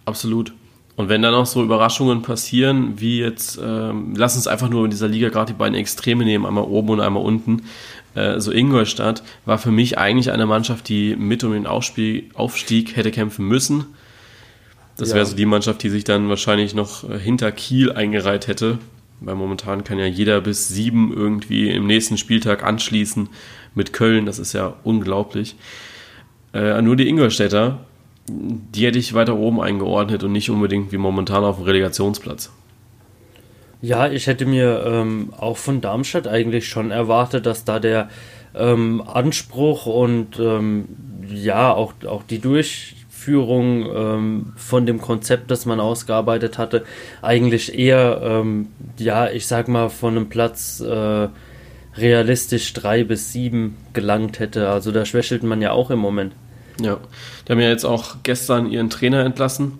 absolut. Und wenn dann auch so Überraschungen passieren, wie jetzt, ähm, lass uns einfach nur in dieser Liga gerade die beiden Extreme nehmen, einmal oben und einmal unten. Äh, so Ingolstadt war für mich eigentlich eine Mannschaft, die mit um den Aufstieg, Aufstieg hätte kämpfen müssen das ja. wäre so die Mannschaft, die sich dann wahrscheinlich noch äh, hinter Kiel eingereiht hätte. Weil momentan kann ja jeder bis sieben irgendwie im nächsten Spieltag anschließen mit Köln. Das ist ja unglaublich. Äh, nur die Ingolstädter, die hätte ich weiter oben eingeordnet und nicht unbedingt wie momentan auf dem Relegationsplatz.
Ja, ich hätte mir ähm, auch von Darmstadt eigentlich schon erwartet, dass da der ähm, Anspruch und ähm, ja auch, auch die Durch Führung ähm, von dem Konzept, das man ausgearbeitet hatte, eigentlich eher, ähm, ja, ich sag mal, von einem Platz äh, realistisch drei bis sieben gelangt hätte. Also da schwächelt man ja auch im Moment.
Ja, die haben ja jetzt auch gestern ihren Trainer entlassen.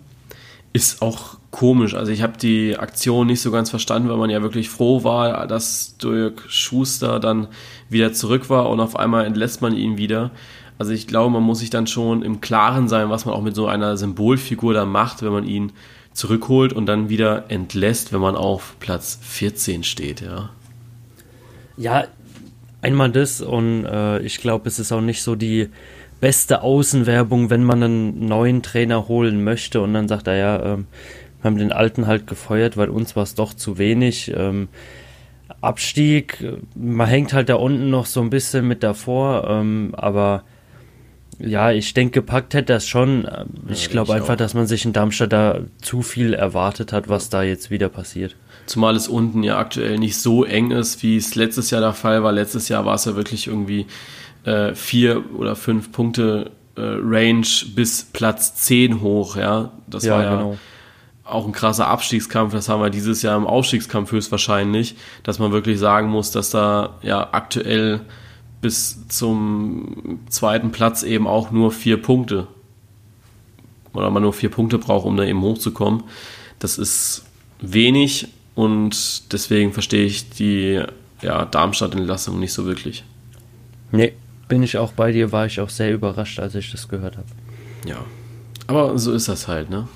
Ist auch komisch. Also ich habe die Aktion nicht so ganz verstanden, weil man ja wirklich froh war, dass Dirk Schuster dann wieder zurück war und auf einmal entlässt man ihn wieder. Also ich glaube, man muss sich dann schon im Klaren sein, was man auch mit so einer Symbolfigur da macht, wenn man ihn zurückholt und dann wieder entlässt, wenn man auf Platz 14 steht, ja.
Ja, einmal das und äh, ich glaube, es ist auch nicht so die beste Außenwerbung, wenn man einen neuen Trainer holen möchte und dann sagt er ja, äh, Wir haben den alten halt gefeuert, weil uns war es doch zu wenig. Ähm, Abstieg, man hängt halt da unten noch so ein bisschen mit davor, ähm, aber ja, ich denke, gepackt hätte das schon. Ich ja, glaube einfach, auch. dass man sich in Darmstadt da zu viel erwartet hat, was da jetzt wieder passiert.
Zumal es unten ja aktuell nicht so eng ist, wie es letztes Jahr der Fall war. Letztes Jahr war es ja wirklich irgendwie äh, vier oder fünf Punkte äh, Range bis Platz zehn hoch, ja. Das ja, war ja genau. auch ein krasser Abstiegskampf. Das haben wir dieses Jahr im Aufstiegskampf höchstwahrscheinlich, dass man wirklich sagen muss, dass da ja aktuell bis zum zweiten Platz eben auch nur vier Punkte oder man nur vier Punkte braucht, um da eben hochzukommen. Das ist wenig und deswegen verstehe ich die ja, Darmstadt-Entlassung nicht so wirklich.
Nee, bin ich auch bei dir, war ich auch sehr überrascht, als ich das gehört habe.
Ja, aber so ist das halt, ne?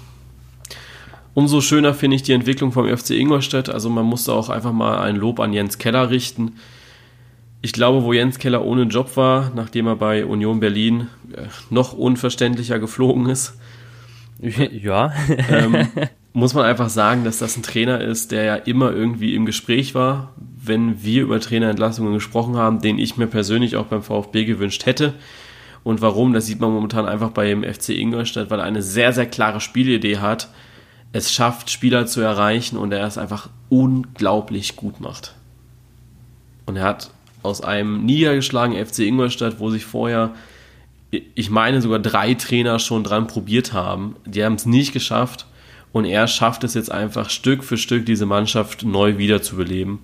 Umso schöner finde ich die Entwicklung vom FC Ingolstadt. Also man musste auch einfach mal ein Lob an Jens Keller richten ich glaube, wo Jens Keller ohne Job war, nachdem er bei Union Berlin äh, noch unverständlicher geflogen ist,
ja.
ähm, muss man einfach sagen, dass das ein Trainer ist, der ja immer irgendwie im Gespräch war, wenn wir über Trainerentlassungen gesprochen haben, den ich mir persönlich auch beim VfB gewünscht hätte. Und warum, das sieht man momentan einfach beim FC Ingolstadt, weil er eine sehr, sehr klare Spielidee hat, es schafft, Spieler zu erreichen und er es einfach unglaublich gut macht. Und er hat aus einem niedergeschlagenen FC Ingolstadt, wo sich vorher, ich meine, sogar drei Trainer schon dran probiert haben. Die haben es nicht geschafft und er schafft es jetzt einfach Stück für Stück, diese Mannschaft neu wiederzubeleben.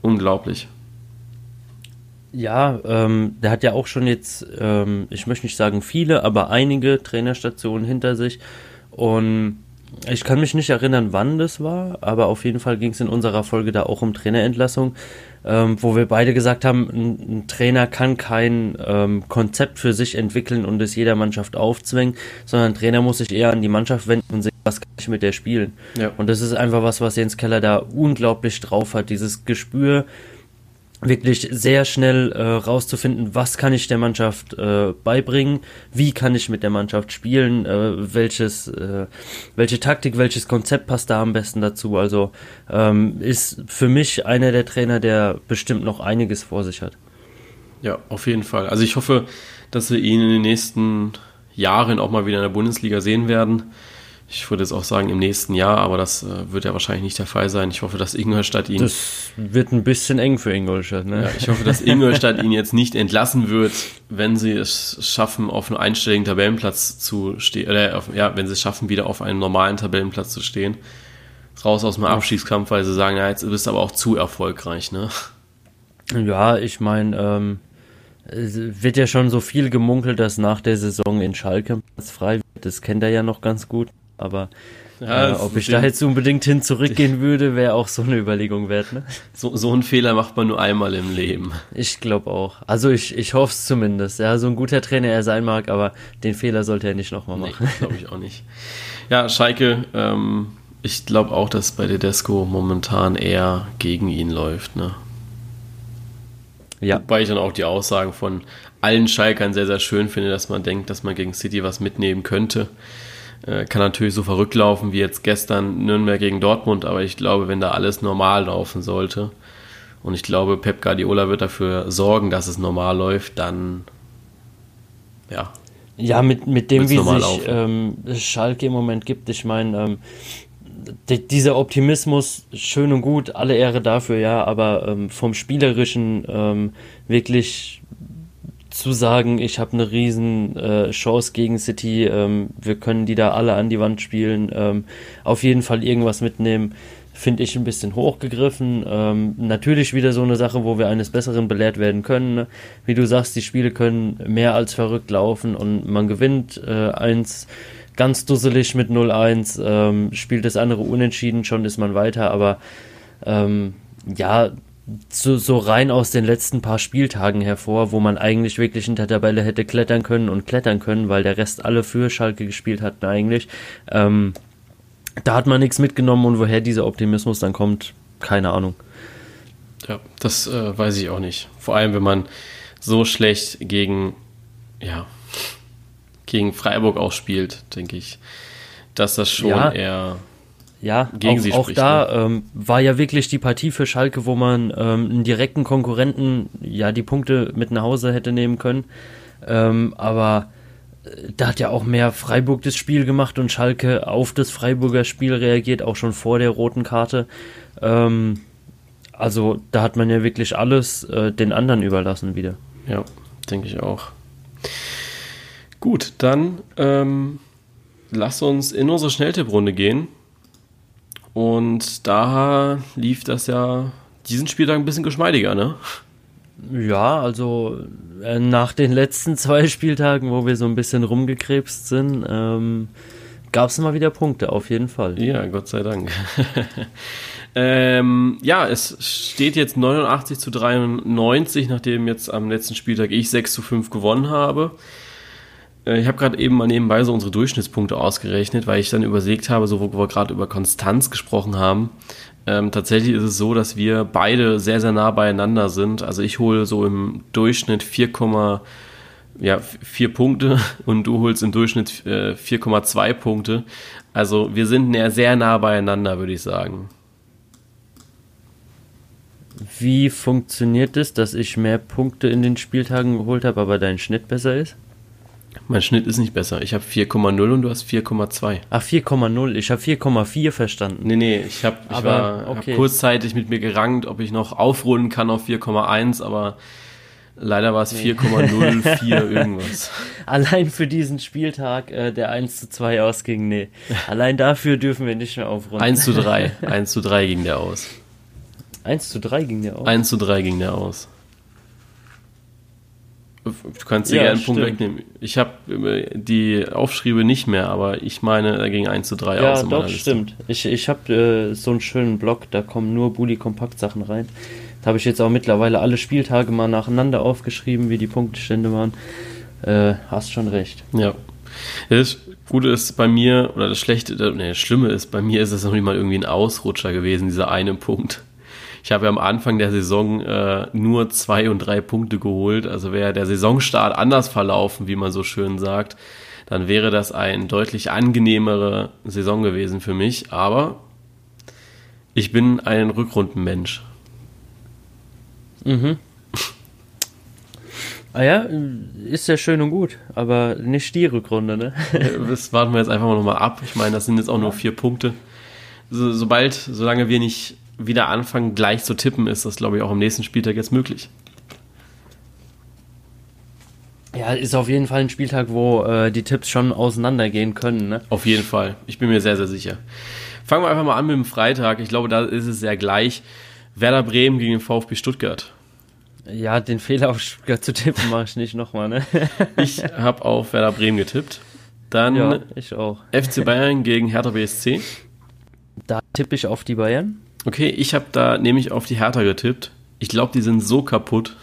Unglaublich.
Ja, ähm, der hat ja auch schon jetzt, ähm, ich möchte nicht sagen viele, aber einige Trainerstationen hinter sich. Und ich kann mich nicht erinnern, wann das war, aber auf jeden Fall ging es in unserer Folge da auch um Trainerentlassung ähm, wo wir beide gesagt haben, ein, ein Trainer kann kein ähm, Konzept für sich entwickeln und es jeder Mannschaft aufzwingen, sondern ein Trainer muss sich eher an die Mannschaft wenden und sehen, was kann ich mit der spielen. Ja. Und das ist einfach was, was Jens Keller da unglaublich drauf hat, dieses Gespür, wirklich sehr schnell äh, rauszufinden, was kann ich der Mannschaft äh, beibringen, wie kann ich mit der Mannschaft spielen, äh, welches, äh, welche Taktik, welches Konzept passt da am besten dazu. Also ähm, ist für mich einer der Trainer, der bestimmt noch einiges vor sich hat.
Ja, auf jeden Fall. Also ich hoffe, dass wir ihn in den nächsten Jahren auch mal wieder in der Bundesliga sehen werden ich würde jetzt auch sagen im nächsten Jahr, aber das äh, wird ja wahrscheinlich nicht der Fall sein. Ich hoffe, dass Ingolstadt ihn.
Das wird ein bisschen eng für Ingolstadt, ne?
Ja, ich hoffe, dass Ingolstadt ihn jetzt nicht entlassen wird, wenn sie es schaffen, auf einem einstelligen Tabellenplatz zu stehen, oder auf, ja, wenn sie es schaffen, wieder auf einem normalen Tabellenplatz zu stehen. Raus aus dem Abstiegskampf, weil sie sagen, ja, jetzt bist du aber auch zu erfolgreich, ne?
Ja, ich meine, ähm, es wird ja schon so viel gemunkelt, dass nach der Saison in Schalke frei wird. Das kennt er ja noch ganz gut. Aber ja, äh, ob ich da jetzt unbedingt hin zurückgehen würde, wäre auch so eine Überlegung wert. Ne?
So, so einen Fehler macht man nur einmal im Leben.
Ich glaube auch. Also ich, ich hoffe es zumindest. Ja, so ein guter Trainer er sein mag, aber den Fehler sollte er nicht nochmal machen. Nee,
glaube ich auch nicht. Ja, Schalke, ähm, ich glaube auch, dass bei Tedesco momentan eher gegen ihn läuft. Ne? Ja. Wobei ich dann auch die Aussagen von allen Schalkern sehr, sehr schön finde, dass man denkt, dass man gegen City was mitnehmen könnte. Äh, kann natürlich so verrückt laufen wie jetzt gestern Nürnberg gegen Dortmund, aber ich glaube, wenn da alles normal laufen sollte, und ich glaube, Pep Guardiola wird dafür sorgen, dass es normal läuft, dann ja.
Ja, mit, mit dem, wie sich ähm, Schalke im Moment gibt, ich meine, ähm, dieser Optimismus, schön und gut, alle Ehre dafür, ja, aber ähm, vom Spielerischen ähm, wirklich zu sagen, ich habe eine riesen äh, Chance gegen City, ähm, wir können die da alle an die Wand spielen, ähm, auf jeden Fall irgendwas mitnehmen, finde ich ein bisschen hochgegriffen. Ähm, natürlich wieder so eine Sache, wo wir eines Besseren belehrt werden können. Ne? Wie du sagst, die Spiele können mehr als verrückt laufen und man gewinnt äh, eins ganz dusselig mit 0-1, ähm, spielt das andere unentschieden, schon ist man weiter, aber ähm, ja, so, so rein aus den letzten paar Spieltagen hervor, wo man eigentlich wirklich in der Tabelle hätte klettern können und klettern können, weil der Rest alle für Schalke gespielt hatten eigentlich. Ähm, da hat man nichts mitgenommen und woher dieser Optimismus dann kommt, keine Ahnung.
Ja, das äh, weiß ich auch nicht. Vor allem, wenn man so schlecht gegen, ja, gegen Freiburg auch spielt, denke ich, dass das schon
Ja.
eher
Ja,
Gegen
auch,
sie
auch
spricht,
da ähm, war ja wirklich die Partie für Schalke, wo man ähm, einen direkten Konkurrenten ja die Punkte mit nach Hause hätte nehmen können. Ähm, aber äh, da hat ja auch mehr Freiburg das Spiel gemacht und Schalke auf das Freiburger Spiel reagiert, auch schon vor der roten Karte. Ähm, also da hat man ja wirklich alles äh, den anderen überlassen wieder.
Ja, denke ich auch. Gut, dann ähm, lass uns in unsere Schnelltipprunde gehen. Und da lief das ja diesen Spieltag ein bisschen geschmeidiger, ne?
Ja, also äh, nach den letzten zwei Spieltagen, wo wir so ein bisschen rumgekrebst sind, ähm, gab es mal wieder Punkte, auf jeden Fall.
Ja, Gott sei Dank. ähm, ja, es steht jetzt 89 zu 93, nachdem jetzt am letzten Spieltag ich 6 zu 5 gewonnen habe. Äh, Ich habe gerade eben mal nebenbei so unsere Durchschnittspunkte ausgerechnet, weil ich dann überlegt habe, so wo wir gerade über Konstanz gesprochen haben. Ähm, tatsächlich ist es so, dass wir beide sehr, sehr nah beieinander sind. Also ich hole so im Durchschnitt 4, ja, 4 Punkte und du holst im Durchschnitt äh, 4,2 Punkte. Also wir sind sehr nah beieinander, würde ich sagen.
Wie funktioniert es, dass ich mehr Punkte in den Spieltagen geholt habe, aber dein Schnitt besser ist?
Mein Schnitt ist nicht besser. Ich habe 4,0 und du hast 4,2.
Ach, 4,0. Ich habe 4,4 verstanden.
Nee, nee, ich habe ich
Aber,
war,
okay.
hab kurzzeitig mit mir gerangt, ob ich noch aufrunden kann auf 4,1, aber leider war es 4,04 irgendwas.
Allein für diesen Spieltag, äh, der 1 zu 2 ausging, nee. Allein dafür dürfen wir nicht mehr aufrunden.
1 zu 3. 1 zu 3 ging der aus.
1 zu 3 ging der auch.
1 zu 3 ging der aus. Du kannst dir
Ja,
gerne einen Punkt
stimmt.
wegnehmen. Ich habe die Aufschriebe nicht mehr, aber ich meine, da ging 1 zu 3
Ja,
aus. meiner
doch, stimmt. Ich, ich habe äh, so einen schönen Blog, da kommen nur Bully-Kompakt-Sachen rein. Da habe ich jetzt auch mittlerweile alle Spieltage mal nacheinander aufgeschrieben, wie die Punktestände waren. Äh, hast schon recht.
Ja. Das Gute ist bei mir, oder das Schlechte, nee, das Schlimme ist, bei mir ist es noch nicht mal irgendwie ein Ausrutscher gewesen, dieser eine Punkt. Ich habe ja am Anfang der Saison äh, nur zwei und drei Punkte geholt. Also wäre der Saisonstart anders verlaufen, wie man so schön sagt, dann wäre das ein deutlich angenehmere Saison gewesen für mich. Aber ich bin ein Rückrundenmensch.
Mhm. Ah ja, ist ja schön und gut, aber nicht die Rückrunde, ne?
Das warten wir jetzt einfach mal nochmal ab. Ich meine, das sind jetzt auch nur vier Punkte. So, sobald, solange wir nicht wieder anfangen, gleich zu tippen, ist das, glaube ich, auch am nächsten Spieltag jetzt möglich.
Ja, ist auf jeden Fall ein Spieltag, wo äh, die Tipps schon auseinandergehen können, ne?
Auf jeden Fall. Ich bin mir sehr, sehr sicher. Fangen wir einfach mal an mit dem Freitag. Ich glaube, da ist es sehr gleich. Werder Bremen gegen den VfB Stuttgart.
Ja, den Fehler auf Stuttgart zu tippen mache ich nicht nochmal, ne?
Ich habe auf Werder Bremen getippt. Dann
ja, ich auch.
FC Bayern gegen Hertha BSC.
Da tippe ich auf die Bayern.
Okay, ich habe da nämlich auf die Hertha getippt. Ich glaube, die sind so kaputt,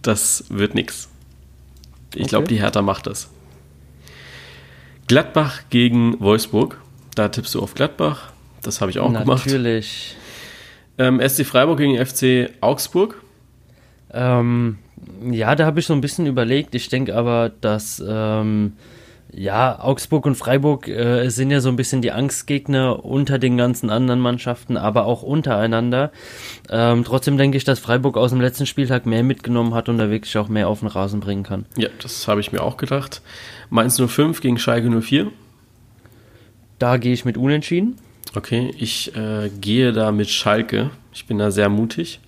das wird nix. Ich glaube,
Okay.
die Hertha macht das. Gladbach gegen Wolfsburg. Da tippst du auf Gladbach. Das habe ich auch gemacht.
Natürlich.
Ähm, SC Freiburg gegen FC Augsburg.
Ähm, ja, da habe ich so ein bisschen überlegt. Ich denke aber, dass ähm, ja, Augsburg und Freiburg äh, sind ja so ein bisschen die Angstgegner unter den ganzen anderen Mannschaften, aber auch untereinander. Ähm, trotzdem denke ich, dass Freiburg aus dem letzten Spieltag mehr mitgenommen hat und da wirklich auch mehr auf den Rasen bringen kann.
Ja, das habe ich mir auch gedacht. Mainz 05 gegen Schalke 04.
Da gehe ich mit Unentschieden.
Okay, ich äh, gehe da mit Schalke. Ich bin da sehr mutig.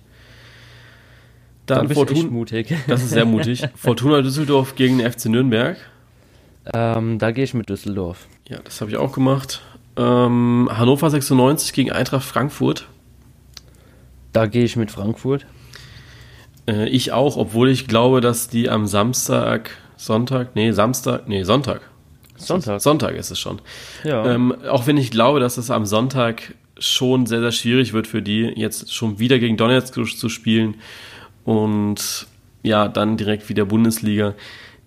Da
Dann
echt
Fortuna.
mutig.
Das ist sehr mutig. Fortuna Düsseldorf gegen den FC Nürnberg.
Ähm, da gehe ich mit Düsseldorf.
Ja, das habe ich auch gemacht. Ähm, Hannover 96 gegen Eintracht Frankfurt.
Da gehe ich mit Frankfurt.
Äh, ich auch, obwohl ich glaube, dass die am Samstag, Sonntag, nee, Samstag, nee, Sonntag.
Sonntag.
Sonntag ist es schon.
Ja.
Ähm, auch wenn ich glaube, dass es am Sonntag schon sehr, sehr schwierig wird für die, jetzt schon wieder gegen Donetsk zu, zu spielen und ja, dann direkt wieder Bundesliga.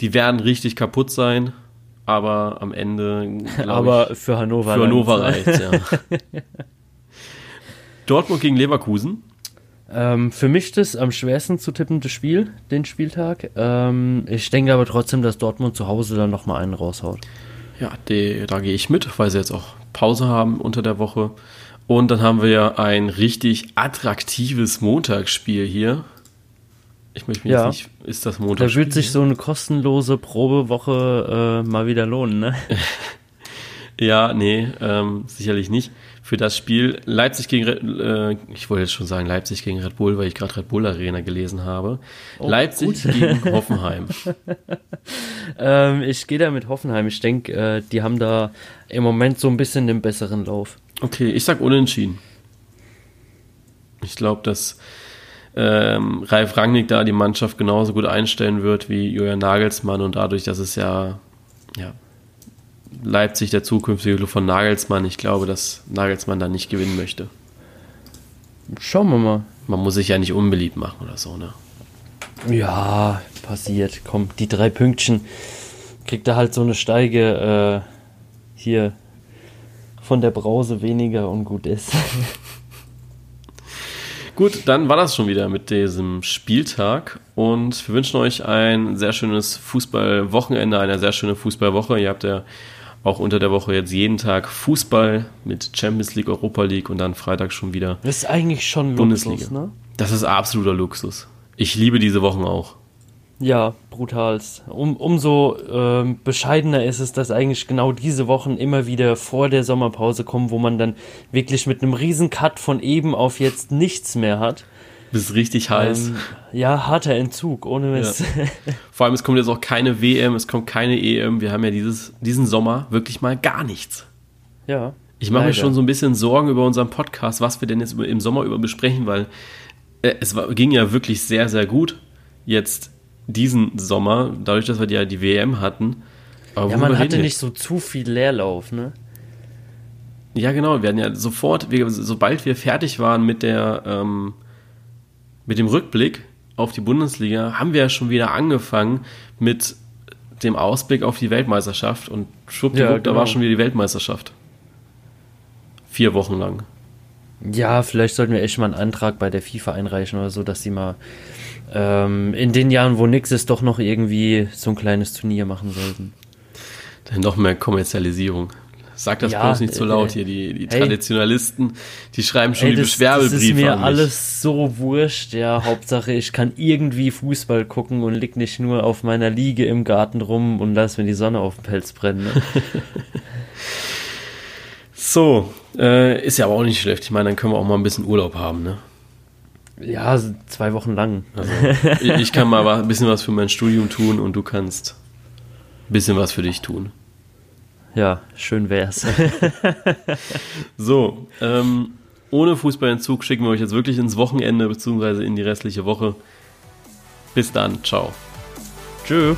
Die werden richtig kaputt sein, aber am Ende,
aber
ich,
für Hannover.
für Hannover reicht ja. Dortmund gegen Leverkusen.
Ähm, für mich das am schwersten zu tippende Spiel, den Spieltag. Ähm, ich denke aber trotzdem, dass Dortmund zu Hause dann nochmal einen raushaut.
Ja, die, da gehe ich mit, weil sie jetzt auch Pause haben unter der Woche. Und dann haben wir ja ein richtig attraktives Montagsspiel hier. Ich möchte mich
Ja.
jetzt nicht, ist das
Da
Montagsspiel?
wird sich so eine kostenlose Probewoche äh, mal wieder lohnen, ne?
Ja, nee, ähm, sicherlich nicht. Für das Spiel Leipzig gegen, Red- äh, ich wollte jetzt schon sagen Leipzig gegen Red Bull, weil ich gerade Red Bull Arena gelesen habe. Leipzig
gut.
gegen Hoffenheim.
ähm, ich gehe da mit Hoffenheim. Ich denke, äh, die haben da im Moment so ein bisschen den besseren Lauf.
Okay, ich sag unentschieden. Ich glaube, dass ähm, Ralf Rangnick da die Mannschaft genauso gut einstellen wird wie Julian Nagelsmann und dadurch, dass es ja, ja Leipzig der zukünftige Club von Nagelsmann, ich glaube, dass Nagelsmann da nicht gewinnen möchte.
Schauen wir mal.
Man muss sich ja nicht unbeliebt machen oder so, ne?
Ja, passiert. Komm, die drei Pünktchen kriegt er halt so eine Steige äh, hier von der Brause weniger und gut ist.
Gut, dann war das schon wieder mit diesem Spieltag und wir wünschen euch ein sehr schönes Fußballwochenende, eine sehr schöne Fußballwoche. Ihr habt ja auch unter der Woche jetzt jeden Tag Fußball mit Champions League, Europa League und dann Freitag schon wieder.
Das ist eigentlich schon
Bundesliga.
Luxus, ne?
Das ist absoluter Luxus. Ich liebe diese Wochen auch.
Ja, brutalst. Um, umso ähm, bescheidener ist es, dass eigentlich genau diese Wochen immer wieder vor der Sommerpause kommen, wo man dann wirklich mit einem riesen Cut von eben auf jetzt nichts mehr hat.
Das ist richtig heiß.
Ähm, ja, harter Entzug, ohne Mist.
Vor allem, es kommt jetzt auch keine WM, es kommt keine EM. Wir haben ja dieses, diesen Sommer wirklich mal gar nichts.
Ja.
Ich mache mir schon so ein bisschen Sorgen über unseren Podcast, was wir denn jetzt im Sommer über besprechen, weil äh, es war, ging ja wirklich sehr, sehr gut jetzt diesen Sommer, dadurch, dass wir ja die WM hatten. Aber
Ja, man hatte nicht so zu viel Leerlauf, ne?
Ja, genau. Wir hatten ja sofort, wir, sobald wir fertig waren mit der ähm, mit dem Rückblick auf die Bundesliga, haben wir ja schon wieder angefangen mit dem Ausblick auf die Weltmeisterschaft und schwuppdiwupp,
Ja,
da
genau.
war schon wieder die Weltmeisterschaft. Vier Wochen lang.
Ja, vielleicht sollten wir echt mal einen Antrag bei der FIFA einreichen oder so, dass sie mal ähm, in den Jahren, wo nix ist, doch noch irgendwie so ein kleines Turnier machen sollten.
Dann noch mehr Kommerzialisierung. Sag das
Ja,
bloß nicht so
äh,
laut hier. Die, die
hey.
Traditionalisten, die schreiben schon
Ey,
die
das, das
Beschwerdebriefe
ist mir alles so wurscht, ja. Hauptsache, ich kann irgendwie Fußball gucken und lieg nicht nur auf meiner Liege im Garten rum und lass mir die Sonne auf den Pelz brennen. Ne?
So, äh, ist ja aber auch nicht schlecht. Ich meine, dann können wir auch mal ein bisschen Urlaub haben. Ne?
Ja, zwei Wochen lang.
Also, ich ich kann mal ein bisschen was für mein Studium tun und du kannst ein bisschen was für dich tun.
Ja, schön wär's.
So, ähm, ohne Fußballentzug schicken wir euch jetzt wirklich ins Wochenende bzw. in die restliche Woche. Bis dann, ciao.
Tschüss.